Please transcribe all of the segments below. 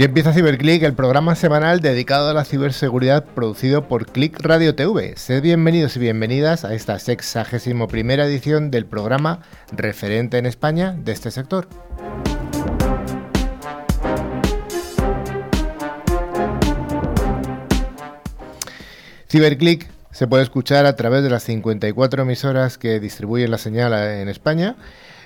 Aquí empieza CiberClick, el programa semanal dedicado a la ciberseguridad producido por Click Radio TV. Sed bienvenidos y bienvenidas a esta sexagésimo primera edición del programa referente en España de este sector. CiberClick se puede escuchar a través de las 54 emisoras que distribuyen la señal en España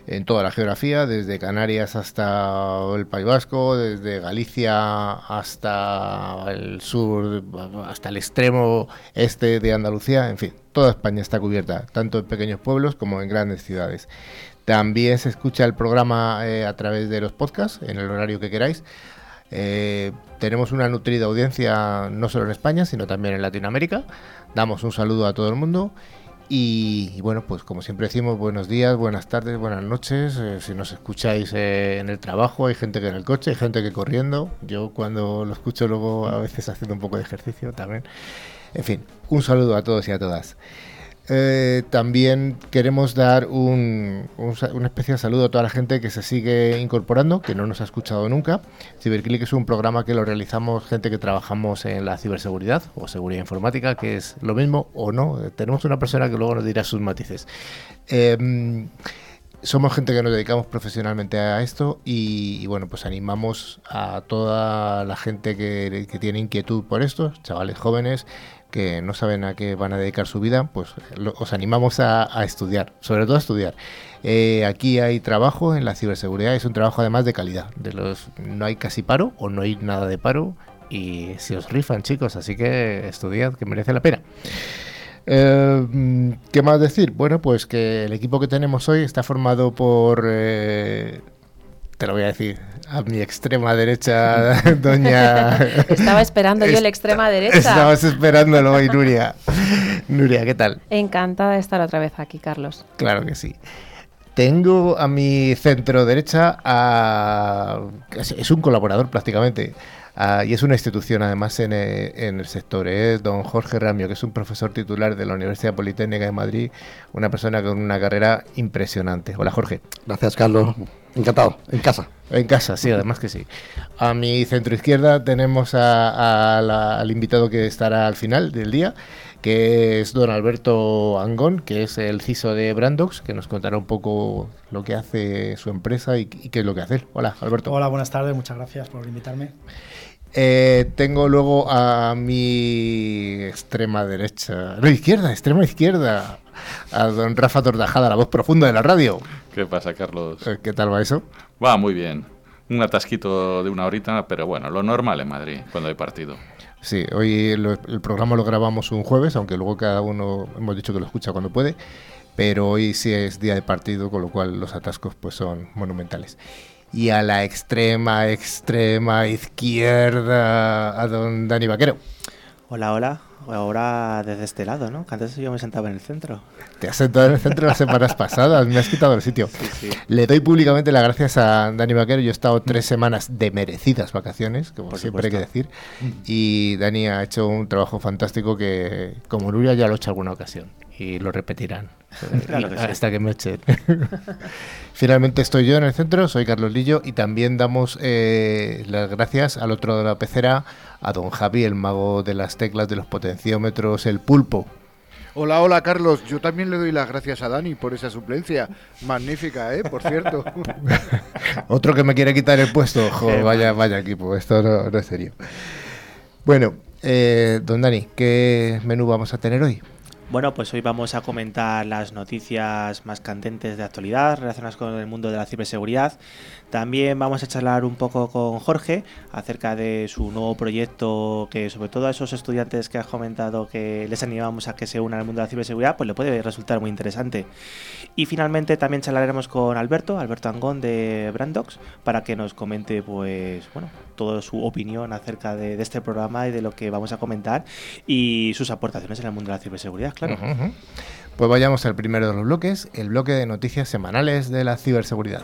en toda la geografía, desde Canarias hasta el País Vasco, desde Galicia hasta el sur, hasta el extremo este de Andalucía, en fin, toda España está cubierta, tanto en pequeños pueblos como en grandes ciudades. También se escucha el programa eh, a través de los podcasts, en el horario que queráis. Eh, tenemos una nutrida audiencia no solo en España, sino también en Latinoamérica. Damos un saludo a todo el mundo y, bueno, pues como siempre decimos, buenos días, buenas tardes, buenas noches. Eh, si nos escucháis eh, en el trabajo, hay gente que en el coche, hay gente que corriendo. Yo cuando lo escucho luego a veces haciendo un poco de ejercicio también. En fin, un saludo a todos y a todas. Eh, también queremos dar un, un, especial saludo a toda la gente que se sigue incorporando, que no nos ha escuchado nunca. CiberClick es un programa que lo realizamos gente que trabajamos en la ciberseguridad o seguridad informática, que es lo mismo o no. Tenemos una persona que luego nos dirá sus matices. Em, somos gente que nos dedicamos profesionalmente a esto y, bueno, pues animamos a toda la gente que, que tiene inquietud por esto, chavales jóvenes, que no saben a qué van a dedicar su vida, pues os animamos a, estudiar, sobre todo a estudiar. Eh, aquí hay trabajo en la ciberseguridad, es un trabajo además de calidad. De los no hay casi paro o no hay nada de paro y si os rifan chicos, así que estudiad, que merece la pena. Eh, ¿Qué más decir? Bueno, pues que el equipo que tenemos hoy está formado por eh, te lo voy a decir, a mi extrema derecha, doña... Estaba esperando yo la extrema derecha. Estabas esperándolo hoy, Nuria. Nuria, ¿qué tal? Encantada de estar otra vez aquí, Carlos. Claro que sí. Tengo a mi centro derecha a... Es un colaborador prácticamente. y es una institución además en, eh, el sector. Es don Jorge Ramio, que es un profesor titular de la Universidad Politécnica de Madrid, una persona con una carrera impresionante. Hola Jorge. Gracias Carlos. Encantado, en casa. En casa, sí, además que sí. A mi centro izquierda tenemos al invitado que estará al final del día, que es don Alberto Angón, que es el CISO de Brandox, que nos contará un poco lo que hace su empresa y, qué es lo que hace. Hola, Alberto. Hola, buenas tardes, muchas gracias por invitarme. Eh, tengo luego a mi extrema derecha, no, izquierda, extrema izquierda, a don Rafa Tordajada, la voz profunda de la radio. ¿Qué pasa, Carlos? Eh, ¿Qué tal va eso? Va muy bien. Un atasquito de una horita, pero bueno, lo normal en Madrid cuando hay partido. Sí, hoy el programa lo grabamos un jueves, aunque luego cada uno hemos dicho que lo escucha cuando puede, pero hoy sí es día de partido, con lo cual los atascos pues son monumentales. Y a la extrema, extrema izquierda, a don Dani Vaquero. Hola, hola ahora desde este lado, ¿no? Que antes yo me sentaba en el centro. Te has sentado en el centro las semanas pasadas, me has quitado el sitio. Le doy públicamente las gracias a Dani Vaquero. Yo he estado tres semanas de merecidas vacaciones, como siempre hay que decir. Y Dani ha hecho un trabajo fantástico que, como Nuria, ya lo ha hecho alguna ocasión. Y lo repetirán hasta que me echen. Finalmente estoy yo en el centro, soy Carlos Lillo y también damos eh, las gracias al otro de la pecera, a don Javi, el mago de las teclas, de los potenciómetros, el pulpo. Hola, hola Carlos, yo también le doy las gracias a Dani por esa suplencia. Magnífica, ¿eh? Por cierto. Otro que me quiere quitar el puesto. vaya, vaya equipo, esto no, es serio. Bueno, eh, don Dani, ¿qué menú vamos a tener hoy? Bueno, pues hoy vamos a comentar las noticias más candentes de actualidad relacionadas con el mundo de la ciberseguridad. También vamos a charlar un poco con Jorge acerca de su nuevo proyecto que sobre todo a esos estudiantes que has comentado que les animamos a que se unan al mundo de la ciberseguridad, pues le puede resultar muy interesante. Y finalmente también charlaremos con Alberto, Alberto Angón de Brandox, para que nos comente pues bueno, toda su opinión acerca de, este programa y de lo que vamos a comentar y sus aportaciones en el mundo de la ciberseguridad, claro. Pues vayamos al primero de los bloques, el bloque de noticias semanales de la ciberseguridad.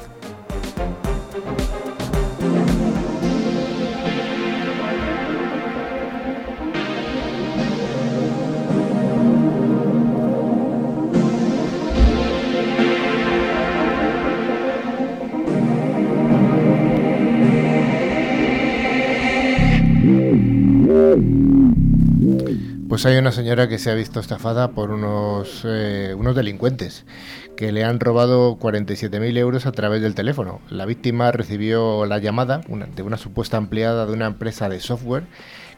Pues hay una señora que se ha visto estafada por unos, eh, unos delincuentes que le han robado 47.000 euros a través del teléfono. La víctima recibió la llamada una- de una supuesta empleada de una empresa de software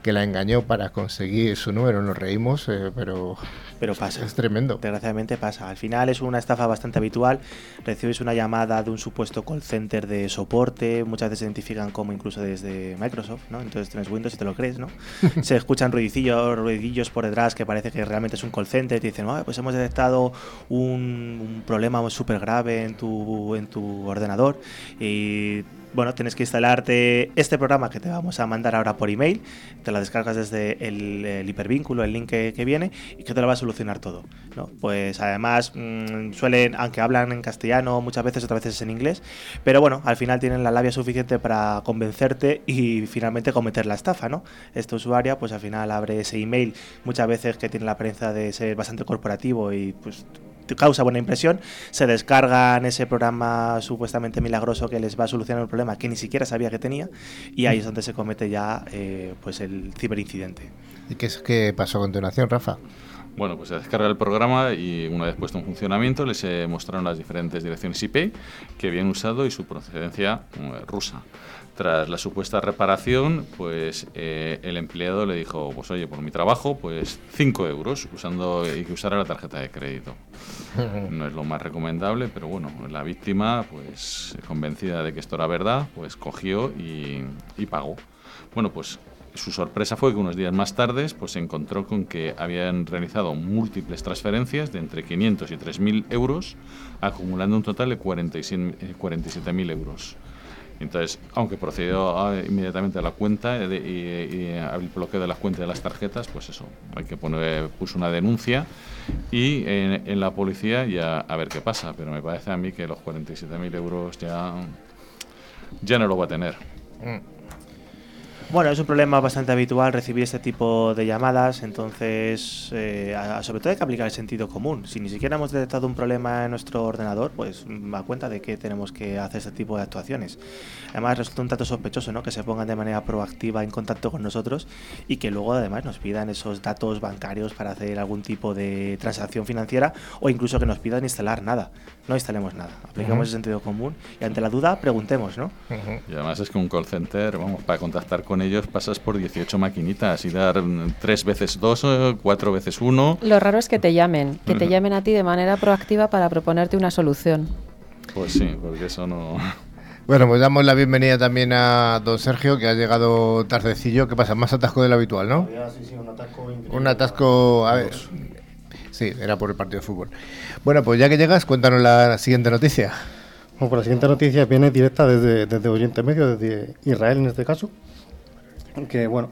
que la engañó para conseguir su número. Nos reímos, eh, pero Pero pasa. es tremendo. Desgraciadamente pasa. Al final es una estafa bastante habitual. Recibes una llamada de un supuesto call center de soporte. Muchas veces se identifican como incluso desde Microsoft, ¿no? Entonces tienes Windows y te lo crees, ¿no? se escuchan ruidicillos, ruidillos por detrás que parece que realmente es un call center. Y te dicen, "Ah, pues hemos detectado un, un problema súper grave en tu, en tu ordenador. Y bueno, tienes que instalarte este programa que te vamos a mandar ahora por email. Te la descargas desde el, el hipervínculo, el link que, viene, y que te lo va a solucionar todo. Pues además mm, suelen, aunque hablan en castellano muchas veces, otras veces en inglés, pero bueno, al final tienen la labia suficiente para convencerte y finalmente cometer la estafa, ¿no? Esta usuaria, pues al final abre ese email, muchas veces que tiene la apariencia de ser bastante corporativo y pues causa buena impresión, se descargan ese programa supuestamente milagroso que les va a solucionar un problema que ni siquiera sabía que tenía y ahí es donde se comete ya eh, pues el ciberincidente. ¿Y qué, es, qué pasó a continuación, Rafa? Bueno, pues se descarga el programa y una vez puesto en funcionamiento les eh, mostraron las diferentes direcciones IP que habían usado y su procedencia eh, rusa. Tras la supuesta reparación, pues eh, el empleado le dijo, pues oye, por mi trabajo, pues 5 euros usando y que usara la tarjeta de crédito. No es lo más recomendable, pero bueno, la víctima, pues convencida de que esto era verdad, pues cogió y, y pagó. Bueno, pues su sorpresa fue que unos días más tarde pues, se encontró con que habían realizado múltiples transferencias de entre 500 y 3.000 euros, acumulando un total de 47 eh, 47.000 euros. Entonces, aunque procedió a- inmediatamente a la cuenta eh, y, y al bloqueo de las cuentas de las tarjetas, pues eso, hay que poner, puso una denuncia y en, en la policía ya a ver qué pasa, pero me parece a mí que los 47.000 euros ya, ya no lo va a tener. Bueno, es un problema bastante habitual recibir este tipo de llamadas, entonces, eh, a- sobre todo hay que aplicar el sentido común. Si ni siquiera hemos detectado un problema en nuestro ordenador, pues mm, a cuenta de que tenemos que hacer este tipo de actuaciones. Además, resulta un tanto sospechoso ¿no? que se pongan de manera proactiva en contacto con nosotros y que luego además nos pidan esos datos bancarios para hacer algún tipo de transacción financiera o incluso que nos pidan instalar nada. No instalemos nada, aplicamos el sentido común y ante la duda preguntemos, ¿no? Y además es que un call center, vamos, para contactar con ellos pasas por 18 maquinitas y dar 3 veces 2, 4 veces 1. Lo raro es que te llamen, que te llamen a ti de manera proactiva para proponerte una solución. Pues sí, porque eso no... Bueno, pues damos la bienvenida también a don Sergio, que ha llegado tardecillo. ¿Qué pasa? Más atasco del habitual, ¿no? Un atasco... A ver... Sí, era por el partido de fútbol. Bueno, pues ya que llegas, cuéntanos la siguiente noticia. Bueno, pues la siguiente noticia viene directa desde, desde Oriente Medio, desde Israel en este caso. Que bueno,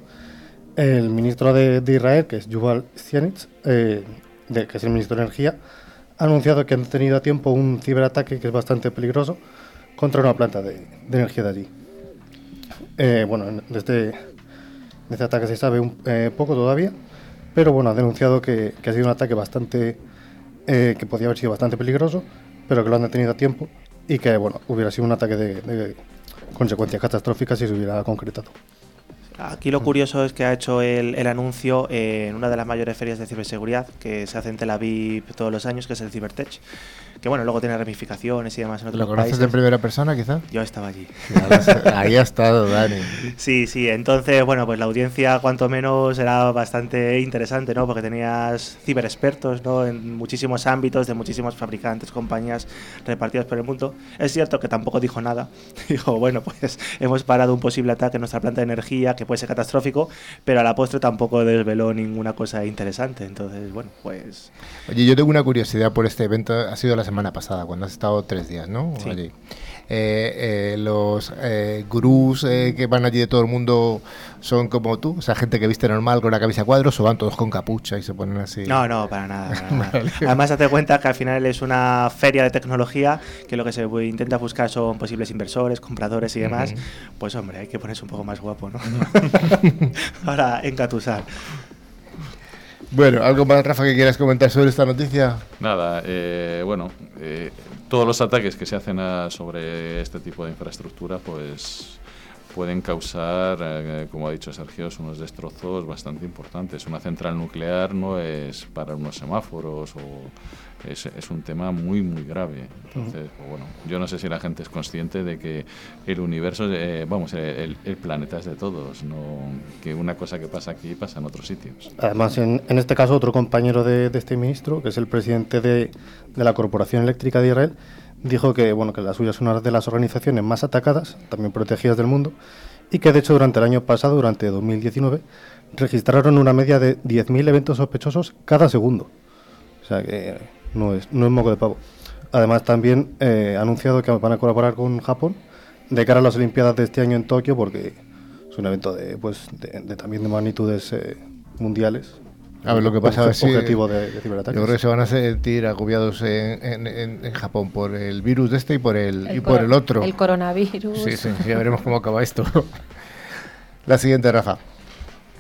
el ministro de, Israel, que es Yuval Sianitz, eh, que es el ministro de Energía, ha anunciado que han tenido a tiempo un ciberataque que es bastante peligroso contra una planta de, energía de allí. Eh, bueno, en- de este, este ataque se sabe un, eh, poco todavía, pero bueno, ha denunciado que, ha sido un ataque bastante que podía haber sido bastante peligroso, pero que lo han detenido a tiempo y que bueno, hubiera sido un ataque de, de consecuencias catastróficas si se hubiera concretado. Aquí lo curioso es que ha hecho el, anuncio en una de las mayores ferias de ciberseguridad que se hace en Tel Aviv todos los años, que es el Cybertech. Que bueno, luego tiene ramificaciones y demás en otros ¿Lo conoces países. de primera persona, quizá? Yo estaba allí. Ahí ha estado, Dani. Sí, sí, entonces, bueno, pues la audiencia cuanto menos era bastante interesante, ¿no? Porque tenías ciberexpertos, ¿no? En muchísimos ámbitos, de muchísimos fabricantes, compañías repartidas por el mundo. Es cierto que tampoco dijo nada. Dijo, bueno, pues hemos parado un posible ataque en nuestra planta de energía que puede ser catastrófico, pero a la postre tampoco desveló ninguna cosa interesante. Entonces, bueno, pues... Oye, yo tengo una curiosidad por este evento. Ha sido la semana pasada, cuando has estado tres días, ¿no? Sí. Allí. Eh, eh, los eh, gurús eh, que van allí de todo el mundo son como tú, o sea, gente que viste normal con la camisa a cuadros o van todos con capucha y se ponen así. No, no, para nada. para nada. Además, date cuenta que al final es una feria de tecnología que lo que se intenta buscar son posibles inversores, compradores y demás. Pues hombre, hay que ponerse un poco más guapo, ¿no? Para engatusar. Bueno, ¿algo más, Rafa, que quieras comentar sobre esta noticia? Nada, eh, bueno, eh, todos los ataques que se hacen a- sobre este tipo de infraestructura, pues pueden causar, eh, como ha dicho Sergio, unos destrozos bastante importantes. Una central nuclear no es para unos semáforos o es, es un tema muy, muy grave. Entonces, pues bueno, yo no sé si la gente es consciente de que el universo, eh, vamos, el, el planeta es de todos, no que una cosa que pasa aquí pasa en otros sitios. Además, en, en este caso, otro compañero de, de este ministro, que es el presidente de, de la Corporación Eléctrica de Israel, dijo que, bueno, que la suya es una de las organizaciones más atacadas, también protegidas del mundo, y que de hecho durante el año pasado, durante 2019, registraron una media de 10.000 eventos sospechosos cada segundo. O sea que no es, no es moco de pavo. Además también eh, ha anunciado que van a colaborar con Japón de cara a las Olimpiadas de este año en Tokio porque es un evento de, pues, de, de también de magnitudes eh, mundiales. A ver, lo que pasa que objetivo de, de Yo ciberataques. creo que se van a sentir agobiados en, en- en- en Japón por el virus de este y por el, y El por coro- el otro. El coronavirus. Sí, sí, ya veremos cómo acaba esto. La siguiente, Rafa.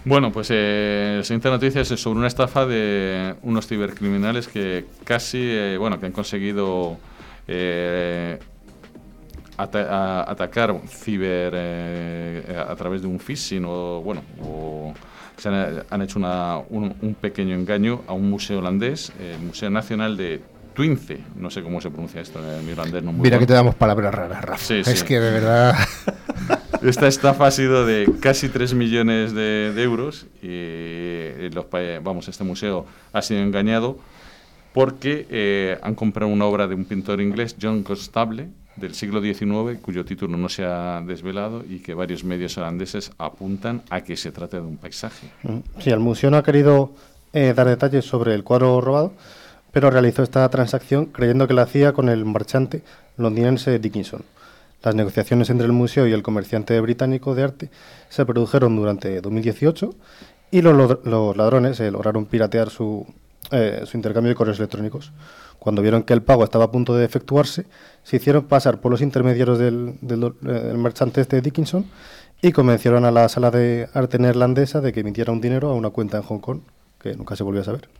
Bueno, pues eh, la siguiente noticia es sobre una estafa de unos cibercriminales que casi, eh, bueno, que han conseguido eh, ata- atacar ciber eh, a través de un phishing o, bueno, o se han, han hecho una- un, un pequeño engaño a un museo holandés, el Museo Nacional de Twince, no sé cómo se pronuncia esto en holandés, no muy Mira bueno. que te damos palabras raras, Rafa. Sí, es sí. que de verdad. Esta estafa ha sido de casi 3 millones de, de euros y eh, los, vamos, este museo ha sido engañado porque eh, han comprado una obra de un pintor inglés, John Constable, del siglo XIX, cuyo título no se ha desvelado y que varios medios holandeses apuntan a que se trate de un paisaje. Sí, el museo no ha querido eh, dar detalles sobre el cuadro robado, pero realizó esta transacción creyendo que la hacía con el marchante londinense Dickinson. Las negociaciones entre el museo y el comerciante británico de arte se produjeron durante 2018 y los, ladrones eh, lograron piratear su, eh, su intercambio de correos electrónicos. Cuando vieron que el pago estaba a punto de efectuarse, se hicieron pasar por los intermediarios del, del, eh, del marchante este Dickinson y convencieron a la sala de arte neerlandesa de que emitiera un dinero a una cuenta en Hong Kong, que nunca se volvió a saber.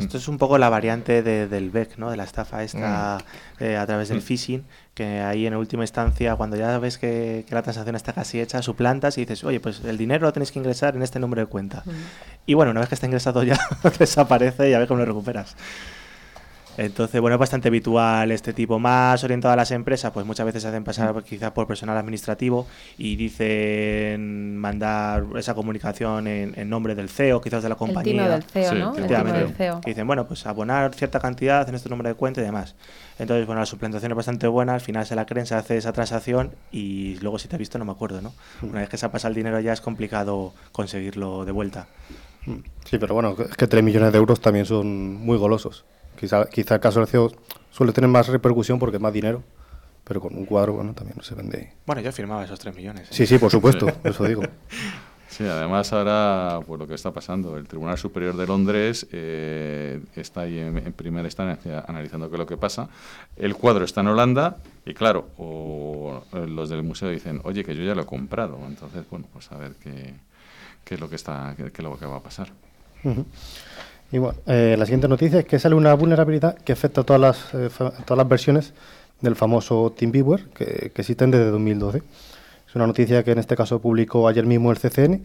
Esto es un poco la variante de- del BEC, ¿no? De la estafa esta eh, a través del phishing, que ahí en última instancia, cuando ya ves que, que la transacción está casi hecha, suplantas y dices, oye, pues el dinero lo tenéis que ingresar en este número de cuenta. Y bueno, una vez que está ingresado ya desaparece y a ver cómo lo recuperas. Entonces, bueno, es bastante habitual este tipo. Más orientado a las empresas, pues muchas veces se hacen pasar quizás por personal administrativo y dicen mandar esa comunicación en, en nombre del CEO, quizás de la El compañía. timo del CEO, Sí, ¿no? el El del CEO. Y dicen, bueno, pues abonar cierta cantidad en este número de cuenta y demás. Entonces, bueno, la suplantación es bastante buena, al final se la creen, se hace esa transacción y luego si te he visto no me acuerdo, ¿no? Una vez que se ha pasado el dinero ya es complicado conseguirlo de vuelta. Mm. Sí, pero bueno, es que 3 millones de euros también son muy golosos. Quizá, quizá el caso del CEO suele tener más repercusión porque es más dinero, pero con un cuadro, bueno, también no se vende. Bueno, yo firmaba esos 3 millones. ¿eh? Sí, sí, por supuesto, eso digo. Sí, además ahora, pues lo que está pasando, el Tribunal Superior de Londres eh, está ahí en, en primera instancia analizando qué es lo que pasa. El cuadro está en Holanda y claro, o, eh, los del museo dicen, oye, que yo ya lo he comprado. Entonces, bueno, pues a ver qué, qué es lo que está, qué, qué es lo que va a pasar. Ujú. Y bueno, eh, la siguiente noticia es que sale una vulnerabilidad que afecta a todas las, eh, todas las versiones del famoso TeamViewer que, que existen desde 2012. Es una noticia que en este caso publicó ayer mismo el CCN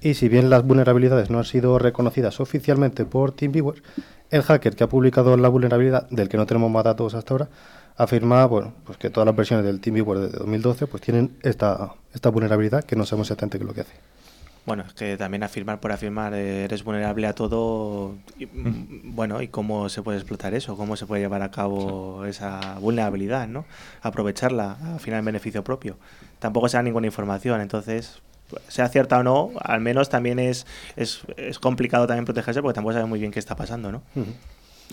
y si bien las vulnerabilidades no han sido reconocidas oficialmente por TeamViewer, el hacker que ha publicado la vulnerabilidad, del que no tenemos más datos hasta ahora, afirma bueno, pues que todas las versiones del TeamViewer de 2012 pues tienen esta, esta vulnerabilidad que no sabemos exactamente qué es lo que hace. Bueno, es que también afirmar por afirmar eh, eres vulnerable a todo. y, mm, bueno, ¿y cómo se puede explotar eso? ¿Cómo se puede llevar a cabo esa vulnerabilidad, ¿no? Aprovecharla, al final en beneficio propio. Tampoco se da ninguna información, entonces, sea cierta o no, al menos también es, es, es complicado también protegerse porque tampoco sabe muy bien qué está pasando, ¿no? Ujú.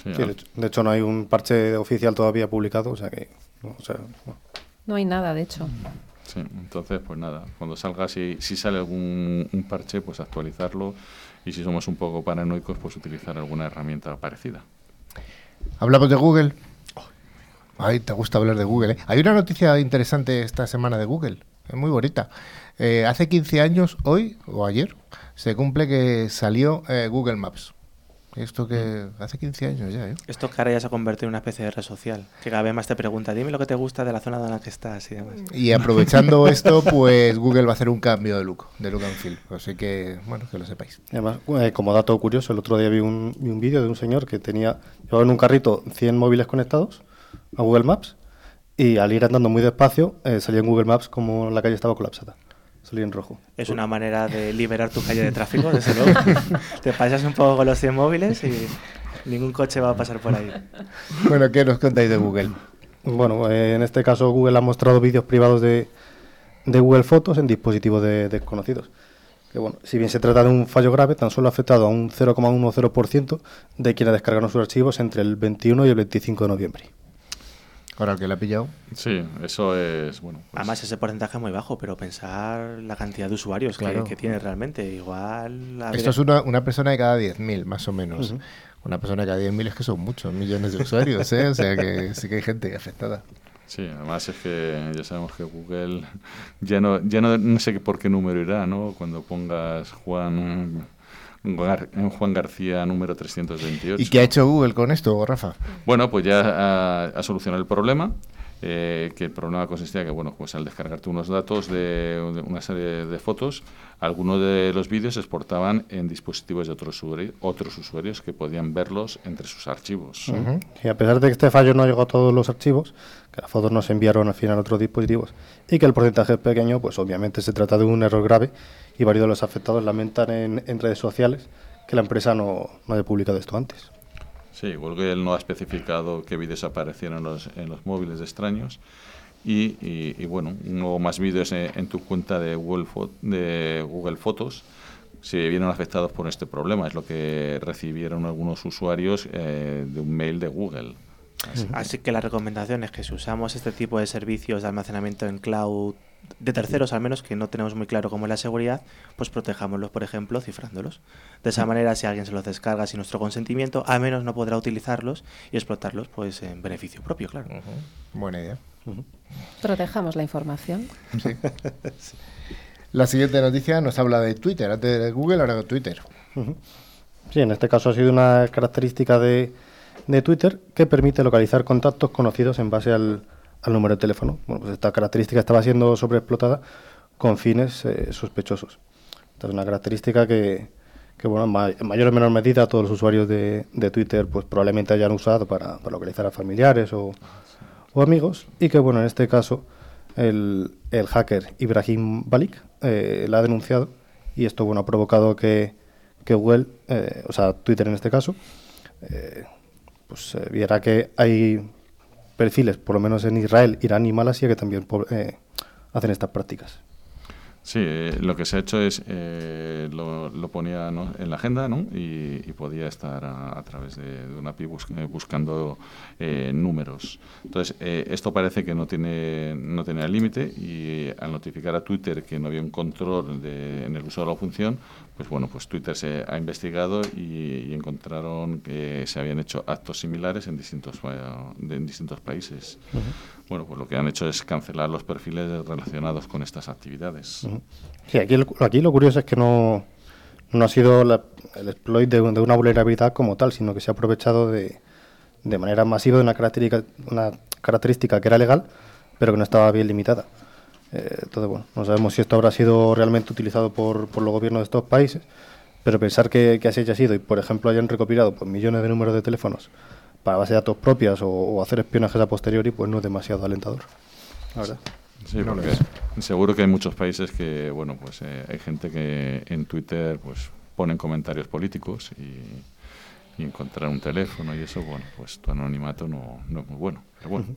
Sí, Sí, de, hecho, no hay un parche oficial todavía publicado, o sea que. no, o sea, bueno. No hay nada, de hecho. Sí, entonces, pues nada, cuando salga, si, si sale algún un parche, pues actualizarlo y si somos un poco paranoicos, pues utilizar alguna herramienta parecida. Hablamos de Google. Ay, te gusta hablar de Google. ¿eh? Hay una noticia interesante esta semana de Google. Es muy bonita. Eh, hace 15 años, hoy o ayer, se cumple que salió eh, Google Maps. Esto que hace 15 años ya, ¿eh? Esto que ahora ya se ha convertido en una especie de red social, que cada vez más te pregunta, dime lo que te gusta de la zona en la que estás y demás. Y aprovechando esto, pues Google va a hacer un cambio de look, de look and feel. Así que, bueno, que lo sepáis. Además, eh, como dato curioso, el otro día vi un, vi un vídeo de un señor que tenía, llevaba en un carrito 100 móviles conectados a Google Maps y al ir andando muy despacio eh, salía en Google Maps como la calle estaba colapsada. Salía en rojo. Es una manera de liberar tu calle de tráfico, desde luego. te pasas un poco con los 100 móviles y ningún coche va a pasar por ahí. Bueno, ¿qué nos contáis de Google? Bueno, eh, en este caso Google ha mostrado vídeos privados de, de Google Fotos en dispositivos de- desconocidos. Que bueno, si bien se trata de un fallo grave, tan solo ha afectado a un 0,10% de quienes descargaron sus archivos entre el 21 y el 25 de noviembre. Ahora el que la ha pillado. Sí, eso es, bueno, pues, Además, ese porcentaje es muy bajo, pero pensar la cantidad de usuarios que- Claro. que, tiene realmente. Igual. habría- Esto es una, una persona de cada 10.000, más o menos. Una persona de cada 10.000 es que son muchos millones de usuarios, ¿eh? O sea que sí que hay gente afectada. Sí, además es que ya sabemos que Google ya no, ya no, no sé por qué número irá, ¿no? Cuando pongas Juan, Gar- Juan García número 328. ¿Y qué ha hecho Google con esto, Rafa? Bueno, pues ya ha, ha solucionado el problema. eh, que el problema consistía que, bueno, pues al descargarte unos datos de, de una serie de fotos, algunos de los vídeos se exportaban en dispositivos de otros, usuari- otros usuarios que podían verlos entre sus archivos. Y a pesar de que este fallo no llegó a todos los archivos, que las fotos no se enviaron al final a otros dispositivos y que el porcentaje es pequeño, pues obviamente se trata de un error grave y varios de los afectados lamentan en, en redes sociales que la empresa no, no haya publicado esto antes. Sí, Google no ha especificado qué vídeos aparecieron en los, en los móviles de extraños. Y, y- y, bueno, no más vídeos en, en tu cuenta de Google, de Google Fotos se vieron afectados por este problema. Es lo que recibieron algunos usuarios eh, de un mail de Google. Así que- Así que la recomendación es que si usamos este tipo de servicios de almacenamiento en cloud de terceros, al menos que no tenemos muy claro cómo es la seguridad, pues protejámoslos, por ejemplo, cifrándolos. De esa manera, si alguien se los descarga sin nuestro consentimiento, al menos no podrá utilizarlos y explotarlos pues en beneficio propio, claro. Buena idea. Protejamos la información. Sí. La siguiente noticia nos habla de Twitter. Antes de Google, ahora de Twitter. Sí, en este caso ha sido una característica de, de Twitter que permite localizar contactos conocidos en base al, al número de teléfono. Bueno, pues esta característica estaba siendo sobreexplotada con fines eh, sospechosos. Es una característica que, que, bueno, en mayor o menor medida todos los usuarios de, de Twitter pues probablemente hayan usado para, para localizar a familiares o, o amigos y que, bueno, en este caso el, el hacker Ibrahim Balik eh, la ha denunciado y esto, bueno, ha provocado que, que Google, eh, o sea, Twitter en este caso, eh, pues eh, viera que hay perfiles, por lo menos en Israel, Irán y Malasia, que también eh, hacen estas prácticas. Sí, eh, lo que se ha hecho es, eh, lo, ponía en la agenda ¿no? y, podía estar a, través de, de una API bus- buscando números. Entonces, esto parece que no tiene no tenía límite y al notificar a Twitter que no había un control de- en el uso de la función, pues bueno, pues Twitter se ha investigado y, y encontraron que se habían hecho actos similares en distintos, de- en distintos países. Bueno, pues lo que han hecho es cancelar los perfiles relacionados con estas actividades. Sí, aquí, el- aquí lo curioso es que no, no ha sido la- el exploit de, de una vulnerabilidad como tal, sino que se ha aprovechado de, de manera masiva de una característica, una característica que era legal, pero que no estaba bien limitada. Eh, entonces, bueno, no sabemos si esto habrá sido realmente utilizado por, por los gobiernos de estos países, pero pensar que, que así haya sido y, por ejemplo, hayan recopilado pues, millones de números de teléfonos para base de datos propias o, o hacer espionajes a posteriori, pues no es demasiado alentador. Verdad. Sí, porque seguro que hay muchos países que, bueno, pues eh, hay gente que en Twitter pues ponen comentarios políticos y, y encontrar un teléfono y eso, bueno, pues tu anonimato no, no es muy bueno. Pero bueno,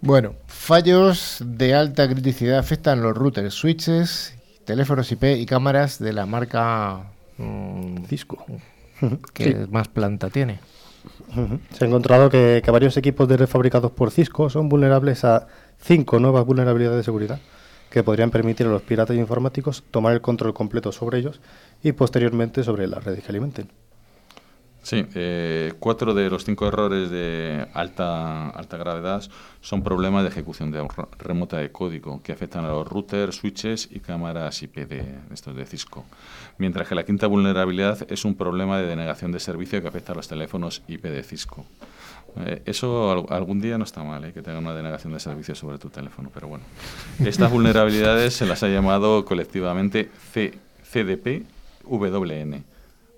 Bueno, fallos de alta criticidad afectan los routers, switches, teléfonos IP y cámaras de la marca mm, Cisco. que Sí. más planta tiene. Se ha encontrado que, que varios equipos de red fabricados por Cisco son vulnerables a cinco nuevas vulnerabilidades de seguridad que podrían permitir a los piratas informáticos tomar el control completo sobre ellos y posteriormente sobre las redes que alimenten. Sí, eh, cuatro de los cinco errores de alta, alta gravedad son problemas de ejecución de remota de código que afectan a los routers, switches y cámaras IP de estos de Cisco. Mientras que la quinta vulnerabilidad es un problema de denegación de servicio que afecta a los teléfonos IP de Cisco. Eh, eso algún día no está mal, eh, que tenga una denegación de servicio sobre tu teléfono, pero bueno. Estas vulnerabilidades se las ha llamado colectivamente CDP-WN.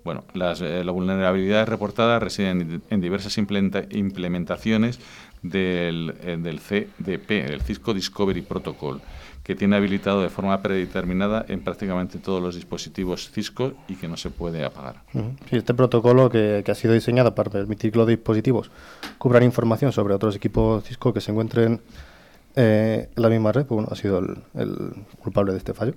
Bueno, las, eh, vulnerabilidades reportadas residen en diversas implementaciones del, del CDP, el Cisco Discovery Protocol, que tiene habilitado de forma predeterminada en prácticamente todos los dispositivos Cisco y que no se puede apagar. Sí, este protocolo que, ha sido diseñado para permitir que los dispositivos cubran información sobre otros equipos Cisco que se encuentren eh, en la misma red, pues, ha sido el, culpable de este fallo.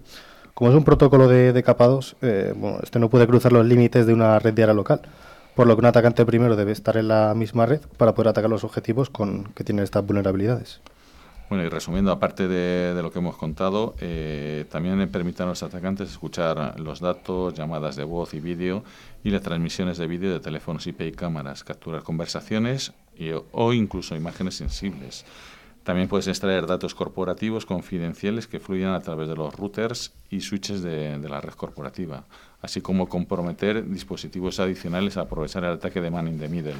Como es un protocolo de, capa 2, eh, bueno, este no puede cruzar los límites de una red diaria local, por lo que un atacante primero debe estar en la misma red para poder atacar los objetivos con que tienen estas vulnerabilidades. Bueno, y resumiendo, aparte de, lo que hemos contado, eh, también permiten a los atacantes escuchar los datos, llamadas de voz y vídeo y las transmisiones de vídeo de teléfonos IP y cámaras, capturar conversaciones y, o incluso imágenes sensibles. También puedes extraer datos corporativos confidenciales que fluyan a través de los routers y switches de, la red corporativa, así como comprometer dispositivos adicionales a aprovechar el ataque de man in the middle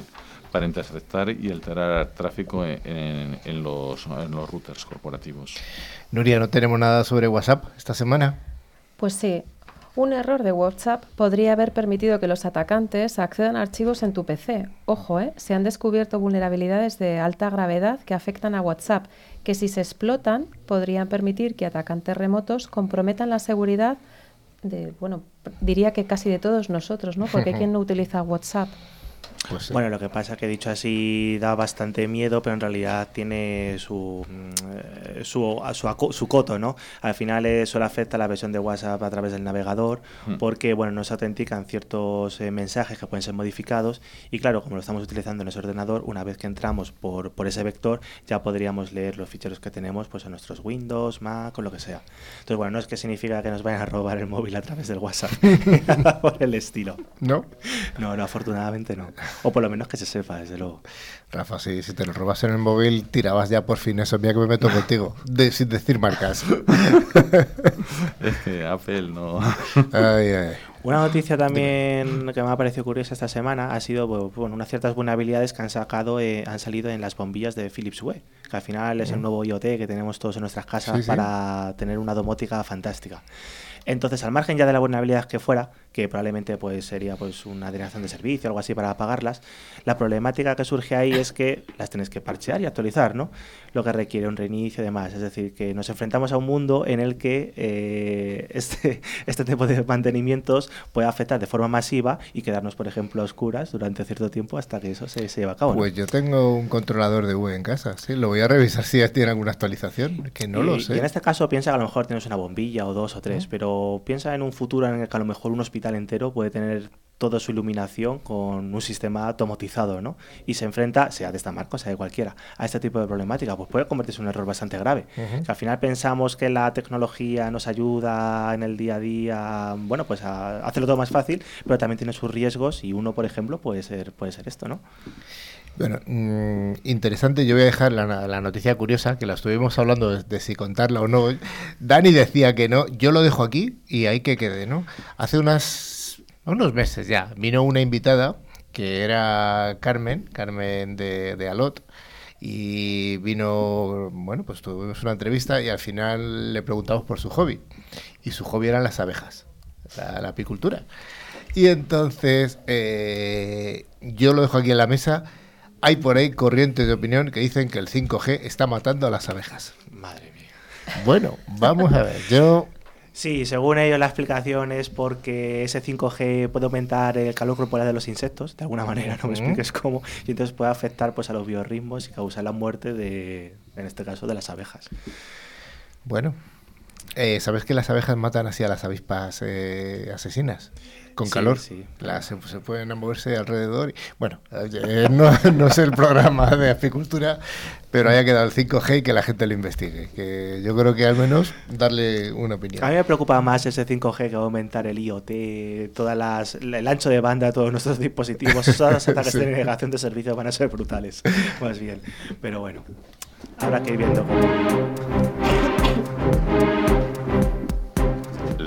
para interceptar y alterar el tráfico en, los, en los routers corporativos. Nuria, ¿no tenemos nada sobre WhatsApp esta semana? Pues sí, un error de WhatsApp podría haber permitido que los atacantes accedan a archivos en tu PC. Ojo, ¿eh? se han descubierto vulnerabilidades de alta gravedad que afectan a WhatsApp, que si se explotan podrían permitir que atacantes remotos comprometan la seguridad de, bueno, diría que casi de todos nosotros, ¿no? Porque ¿quién no utiliza WhatsApp? Pues bueno, lo que pasa es que dicho así da bastante miedo, pero en realidad tiene su, mm, su, su, su coto, ¿no? Al final solo afecta la versión de WhatsApp a través del navegador, hmm. porque bueno, no se autentican ciertos eh, mensajes que pueden ser modificados y claro, como lo estamos utilizando en ese ordenador, una vez que entramos por, por ese vector, ya podríamos leer los ficheros que tenemos pues en nuestros Windows, Mac o lo que sea. Entonces, bueno, no es que significa que nos vayan a robar el móvil a través del WhatsApp, por el estilo. ¿No? No, no, afortunadamente no. O por lo menos que se sepa, desde luego. Rafa, si, si te lo robas en el móvil, tirabas ya por fin eso. Mira que me meto contigo, sin decir marcas. es que Apple no. Una noticia también que me ha parecido curiosa esta semana ha sido pues, bueno, unas ciertas vulnerabilidades que han sacado, eh, han salido en las bombillas de Philips Hue, que al final es el nuevo IoT que tenemos todos en nuestras casas para tener una domótica fantástica. Entonces, al margen ya de la vulnerabilidad que fuera, que probablemente pues sería pues una denegación de servicio o algo así para apagarlas, la problemática que surge ahí es que las tienes que parchear y actualizar, ¿no? Lo que requiere un reinicio y demás. Es decir, que nos enfrentamos a un mundo en el que eh, este, este tipo de mantenimientos puede afectar de forma masiva y quedarnos, por ejemplo, a oscuras durante cierto tiempo hasta que eso se, se lleve a cabo. Pues yo tengo un controlador de V en casa, sí, lo voy a revisar si ya tiene alguna actualización, que no lo sé. Y en este caso piensa que a lo mejor tienes una bombilla o dos o tres, pero piensa en un futuro en el que a lo mejor un hospital entero puede tener toda su iluminación con un sistema automatizado, ¿no? Y se enfrenta, sea de esta marca, sea de cualquiera, a este tipo de problemática, pues puede convertirse en un error bastante grave. al final pensamos que la tecnología nos ayuda en el día a día, bueno, pues a hacerlo todo más fácil, pero también tiene sus riesgos y uno, por ejemplo, puede ser, puede ser esto, ¿no? Bueno, mm, interesante, yo voy a dejar la, noticia curiosa, que la estuvimos hablando de, si contarla o no. Dani decía que no, yo lo dejo aquí y ahí que quede, ¿no? Hace unas, unos meses ya vino una invitada que era Carmen, Carmen de, de Alot, y vino, bueno, pues tuvimos una entrevista y al final le preguntamos por su hobby. Y su hobby eran las abejas, la, apicultura. Y entonces eh, yo lo dejo aquí en la mesa hay por ahí corrientes de opinión que dicen que el 5G está matando a las abejas. Madre mía. Bueno, vamos a ver. Yo Sí, según ellos la explicación es porque ese 5G puede aumentar el calor corporal de los insectos, de alguna manera, no me expliques cómo, y entonces puede afectar pues a los biorritmos y causar la muerte de, en este caso, de las abejas. Bueno, Eh, ¿Sabes que las abejas matan así a las avispas eh, asesinas? Con Sí, calor. sí. Las, se, pueden moverse alrededor. y- bueno, eh, no, no es el programa de apicultura, pero haya quedado el 5G y que la gente lo investigue. Que yo creo que al menos darle una opinión. A mí me preocupa más ese 5G que aumentar el IoT, todas las, el ancho de banda de todos nuestros dispositivos. Esos ataques Sí. de negación de servicio van a ser brutales, más bien. Pero bueno, habrá que ir viendo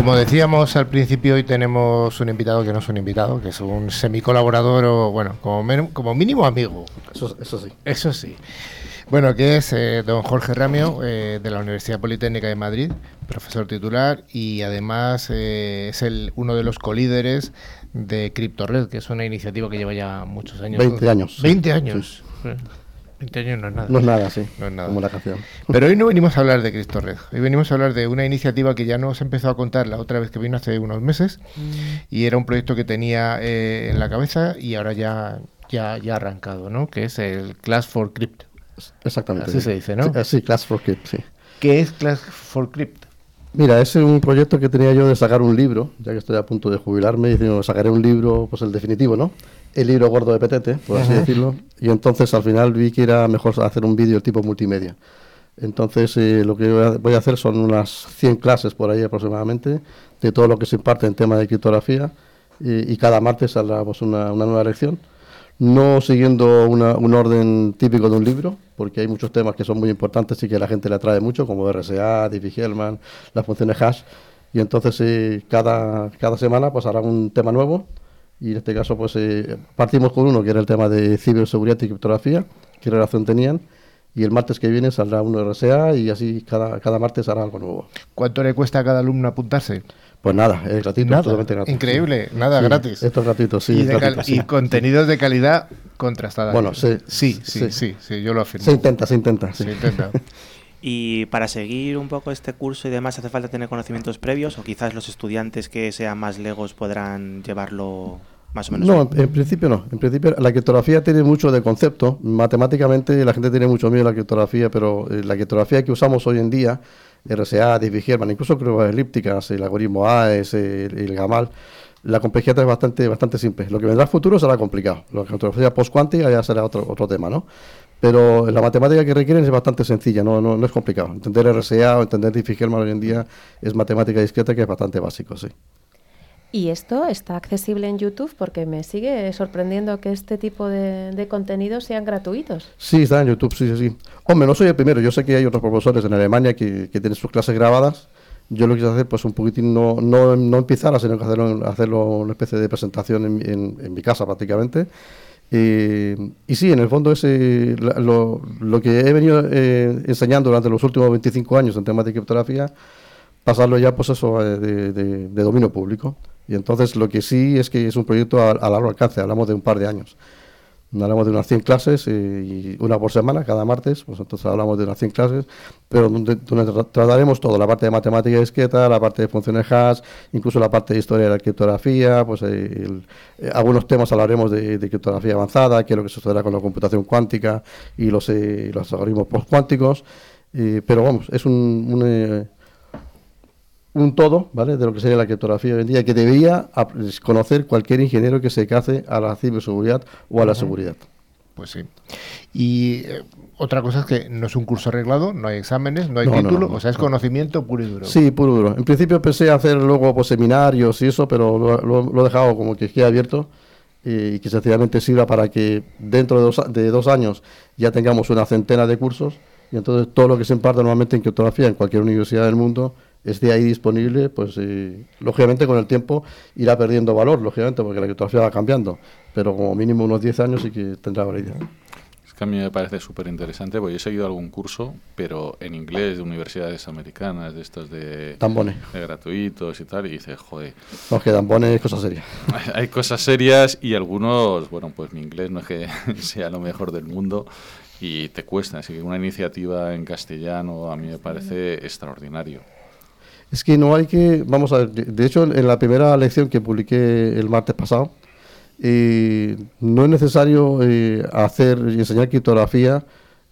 Como decíamos al principio, hoy tenemos un invitado que no es un invitado, que es un semicolaborador o, bueno, como, como mínimo amigo. Eso, eso sí. Eso sí. Bueno, que es eh, don Jorge Ramio, eh, de la Universidad Politécnica de Madrid, profesor titular, y además eh, es el, uno de los colíderes de CryptoRed, que es una iniciativa que lleva ya muchos años. 20 años. 20 años. 20 años no es nada. No es nada, sí. No es nada. Como la canción. Pero hoy no venimos a hablar de Cristo Red. Hoy venimos a hablar de una iniciativa que ya nos empezó a contar la otra vez que vino hace unos meses y era un proyecto que tenía eh, en la cabeza y ahora ya, ya, ya ha arrancado, ¿no? Que es el Class for Crypt. Exactamente. Así sí. se dice, ¿no? Sí, eh, Sí, Class for Kids, sí. ¿Qué es Class for Crypt? Mira, es un proyecto que tenía yo de sacar un libro, ya que estoy a punto de jubilarme, y digo, sacaré un libro, pues el definitivo, ¿no? El libro gordo de Petete, por así decirlo. Y entonces al final vi que era mejor hacer un vídeo tipo multimedia. Entonces eh, lo que voy a, voy a hacer son unas 100 clases por ahí aproximadamente, de todo lo que se imparte en tema de criptografía, y, y cada martes saldrá pues, una, una nueva lección. No siguiendo una- un orden típico de un libro, porque hay muchos temas que son muy importantes y que la gente le atrae mucho, como RSA, Diffie-Hellman, las funciones hash. Y entonces cada, cada semana pues hará un tema nuevo. Y en este caso pues eh, partimos con uno que era el tema de ciberseguridad y criptografía, qué relación tenían. Y el martes que viene saldrá uno de RSA y así cada, cada martes hará algo nuevo. ¿Cuánto le cuesta a cada alumno apuntarse? Pues nada, es gratuito, Nada. totalmente gratis. Increíble, nada, Sí, gratis. Esto es gratuito, sí. y, es de cal- gratuito, sí. y contenidos de calidad contrastada. Bueno, sí, sí, sí, sí, sí. sí, yo lo afirmo. Se intenta, se intenta. sí. Se intenta. Y para seguir un poco este curso y demás, ¿hace falta tener conocimientos previos? ¿O quizás los estudiantes que sean más legos podrán llevarlo más o menos? No, en principio no. En principio la criptografía tiene mucho de concepto. Matemáticamente la gente tiene mucho miedo a la criptografía, pero eh, la criptografía que usamos hoy en día, RSA, Diffie-Hellman, incluso pruebas elípticas, el algoritmo AES, el, el GAMAL, la complejidad es bastante, bastante simple. Lo que vendrá al futuro será complicado. La criptografía post-cuántica ya será otro, otro tema, ¿no? Pero la matemática que requieren es bastante sencilla, no, no, no es complicado. Entender RSA o entender Diffie-Hellman hoy en día es matemática discreta que es bastante básico, sí. Y esto está accesible en YouTube porque me sigue sorprendiendo que este tipo de, contenidos sean gratuitos. Sí, está en YouTube, sí, sí, sí. Hombre, no soy el primero. Yo sé que hay otros profesores en Alemania que, tienen sus clases grabadas. Yo lo quise hacer, pues un poquitín, no, no, no empezar, sino que hacerlo, una especie de presentación en, en- en mi casa prácticamente. Eh, y sí, en el fondo es lo, que he venido eh, enseñando durante los últimos 25 años en temas de criptografía, pasarlo ya pues eso eh, de- de dominio público. Y entonces lo que sí es que es un proyecto a, a largo alcance, hablamos de un par de años. Hablamos de unas 100 clases y una por semana, cada martes, pues entonces hablamos de unas 100 clases, pero donde, donde tra- trataremos todo, la parte de matemática discreta, la parte de funciones hash, incluso la parte de historia de la criptografía, pues eh, el- eh, algunos temas hablaremos de, de criptografía avanzada, qué es lo que sucederá con la computación cuántica y los, eh, los algoritmos postcuánticos, eh, pero vamos, es un, un, eh, un todo, ¿vale? De lo que sería la criptografía hoy en día, que debería conocer cualquier ingeniero que se case a la ciberseguridad o a la seguridad. Pues sí. Y eh, otra cosa es que no es un curso arreglado, no hay exámenes, no hay No, título, no, o sea, es no. conocimiento puro y duro. Sí, puro duro. En principio pensé hacer luego pues, seminarios y eso, pero lo, lo- lo he dejado como que quede abierto y que sencillamente sirva para que dentro de dos, de dos años ya tengamos una centena de cursos y entonces todo lo que se imparte normalmente en criptografía en cualquier universidad del mundo esté ahí disponible, pues eh, lógicamente con el tiempo irá perdiendo valor, lógicamente, porque la criptografía va cambiando, pero como mínimo unos 10 años sí que tendrá validez. que a mí me parece súper interesante, porque yo he seguido algún curso, pero en inglés de universidades americanas, de estos de, Tambones. de gratuitos y tal, y dices, joder, No, que Dambone es cosa seria. hay cosas serias y algunos, bueno, pues mi inglés no es que sea lo mejor del mundo y te cuesta, así que una iniciativa en castellano a mí me parece extraordinario. Es que no hay que, vamos a ver, de- hecho en la primera lección que publiqué el martes pasado, eh, no es necesario eh, hacer y enseñar criptografía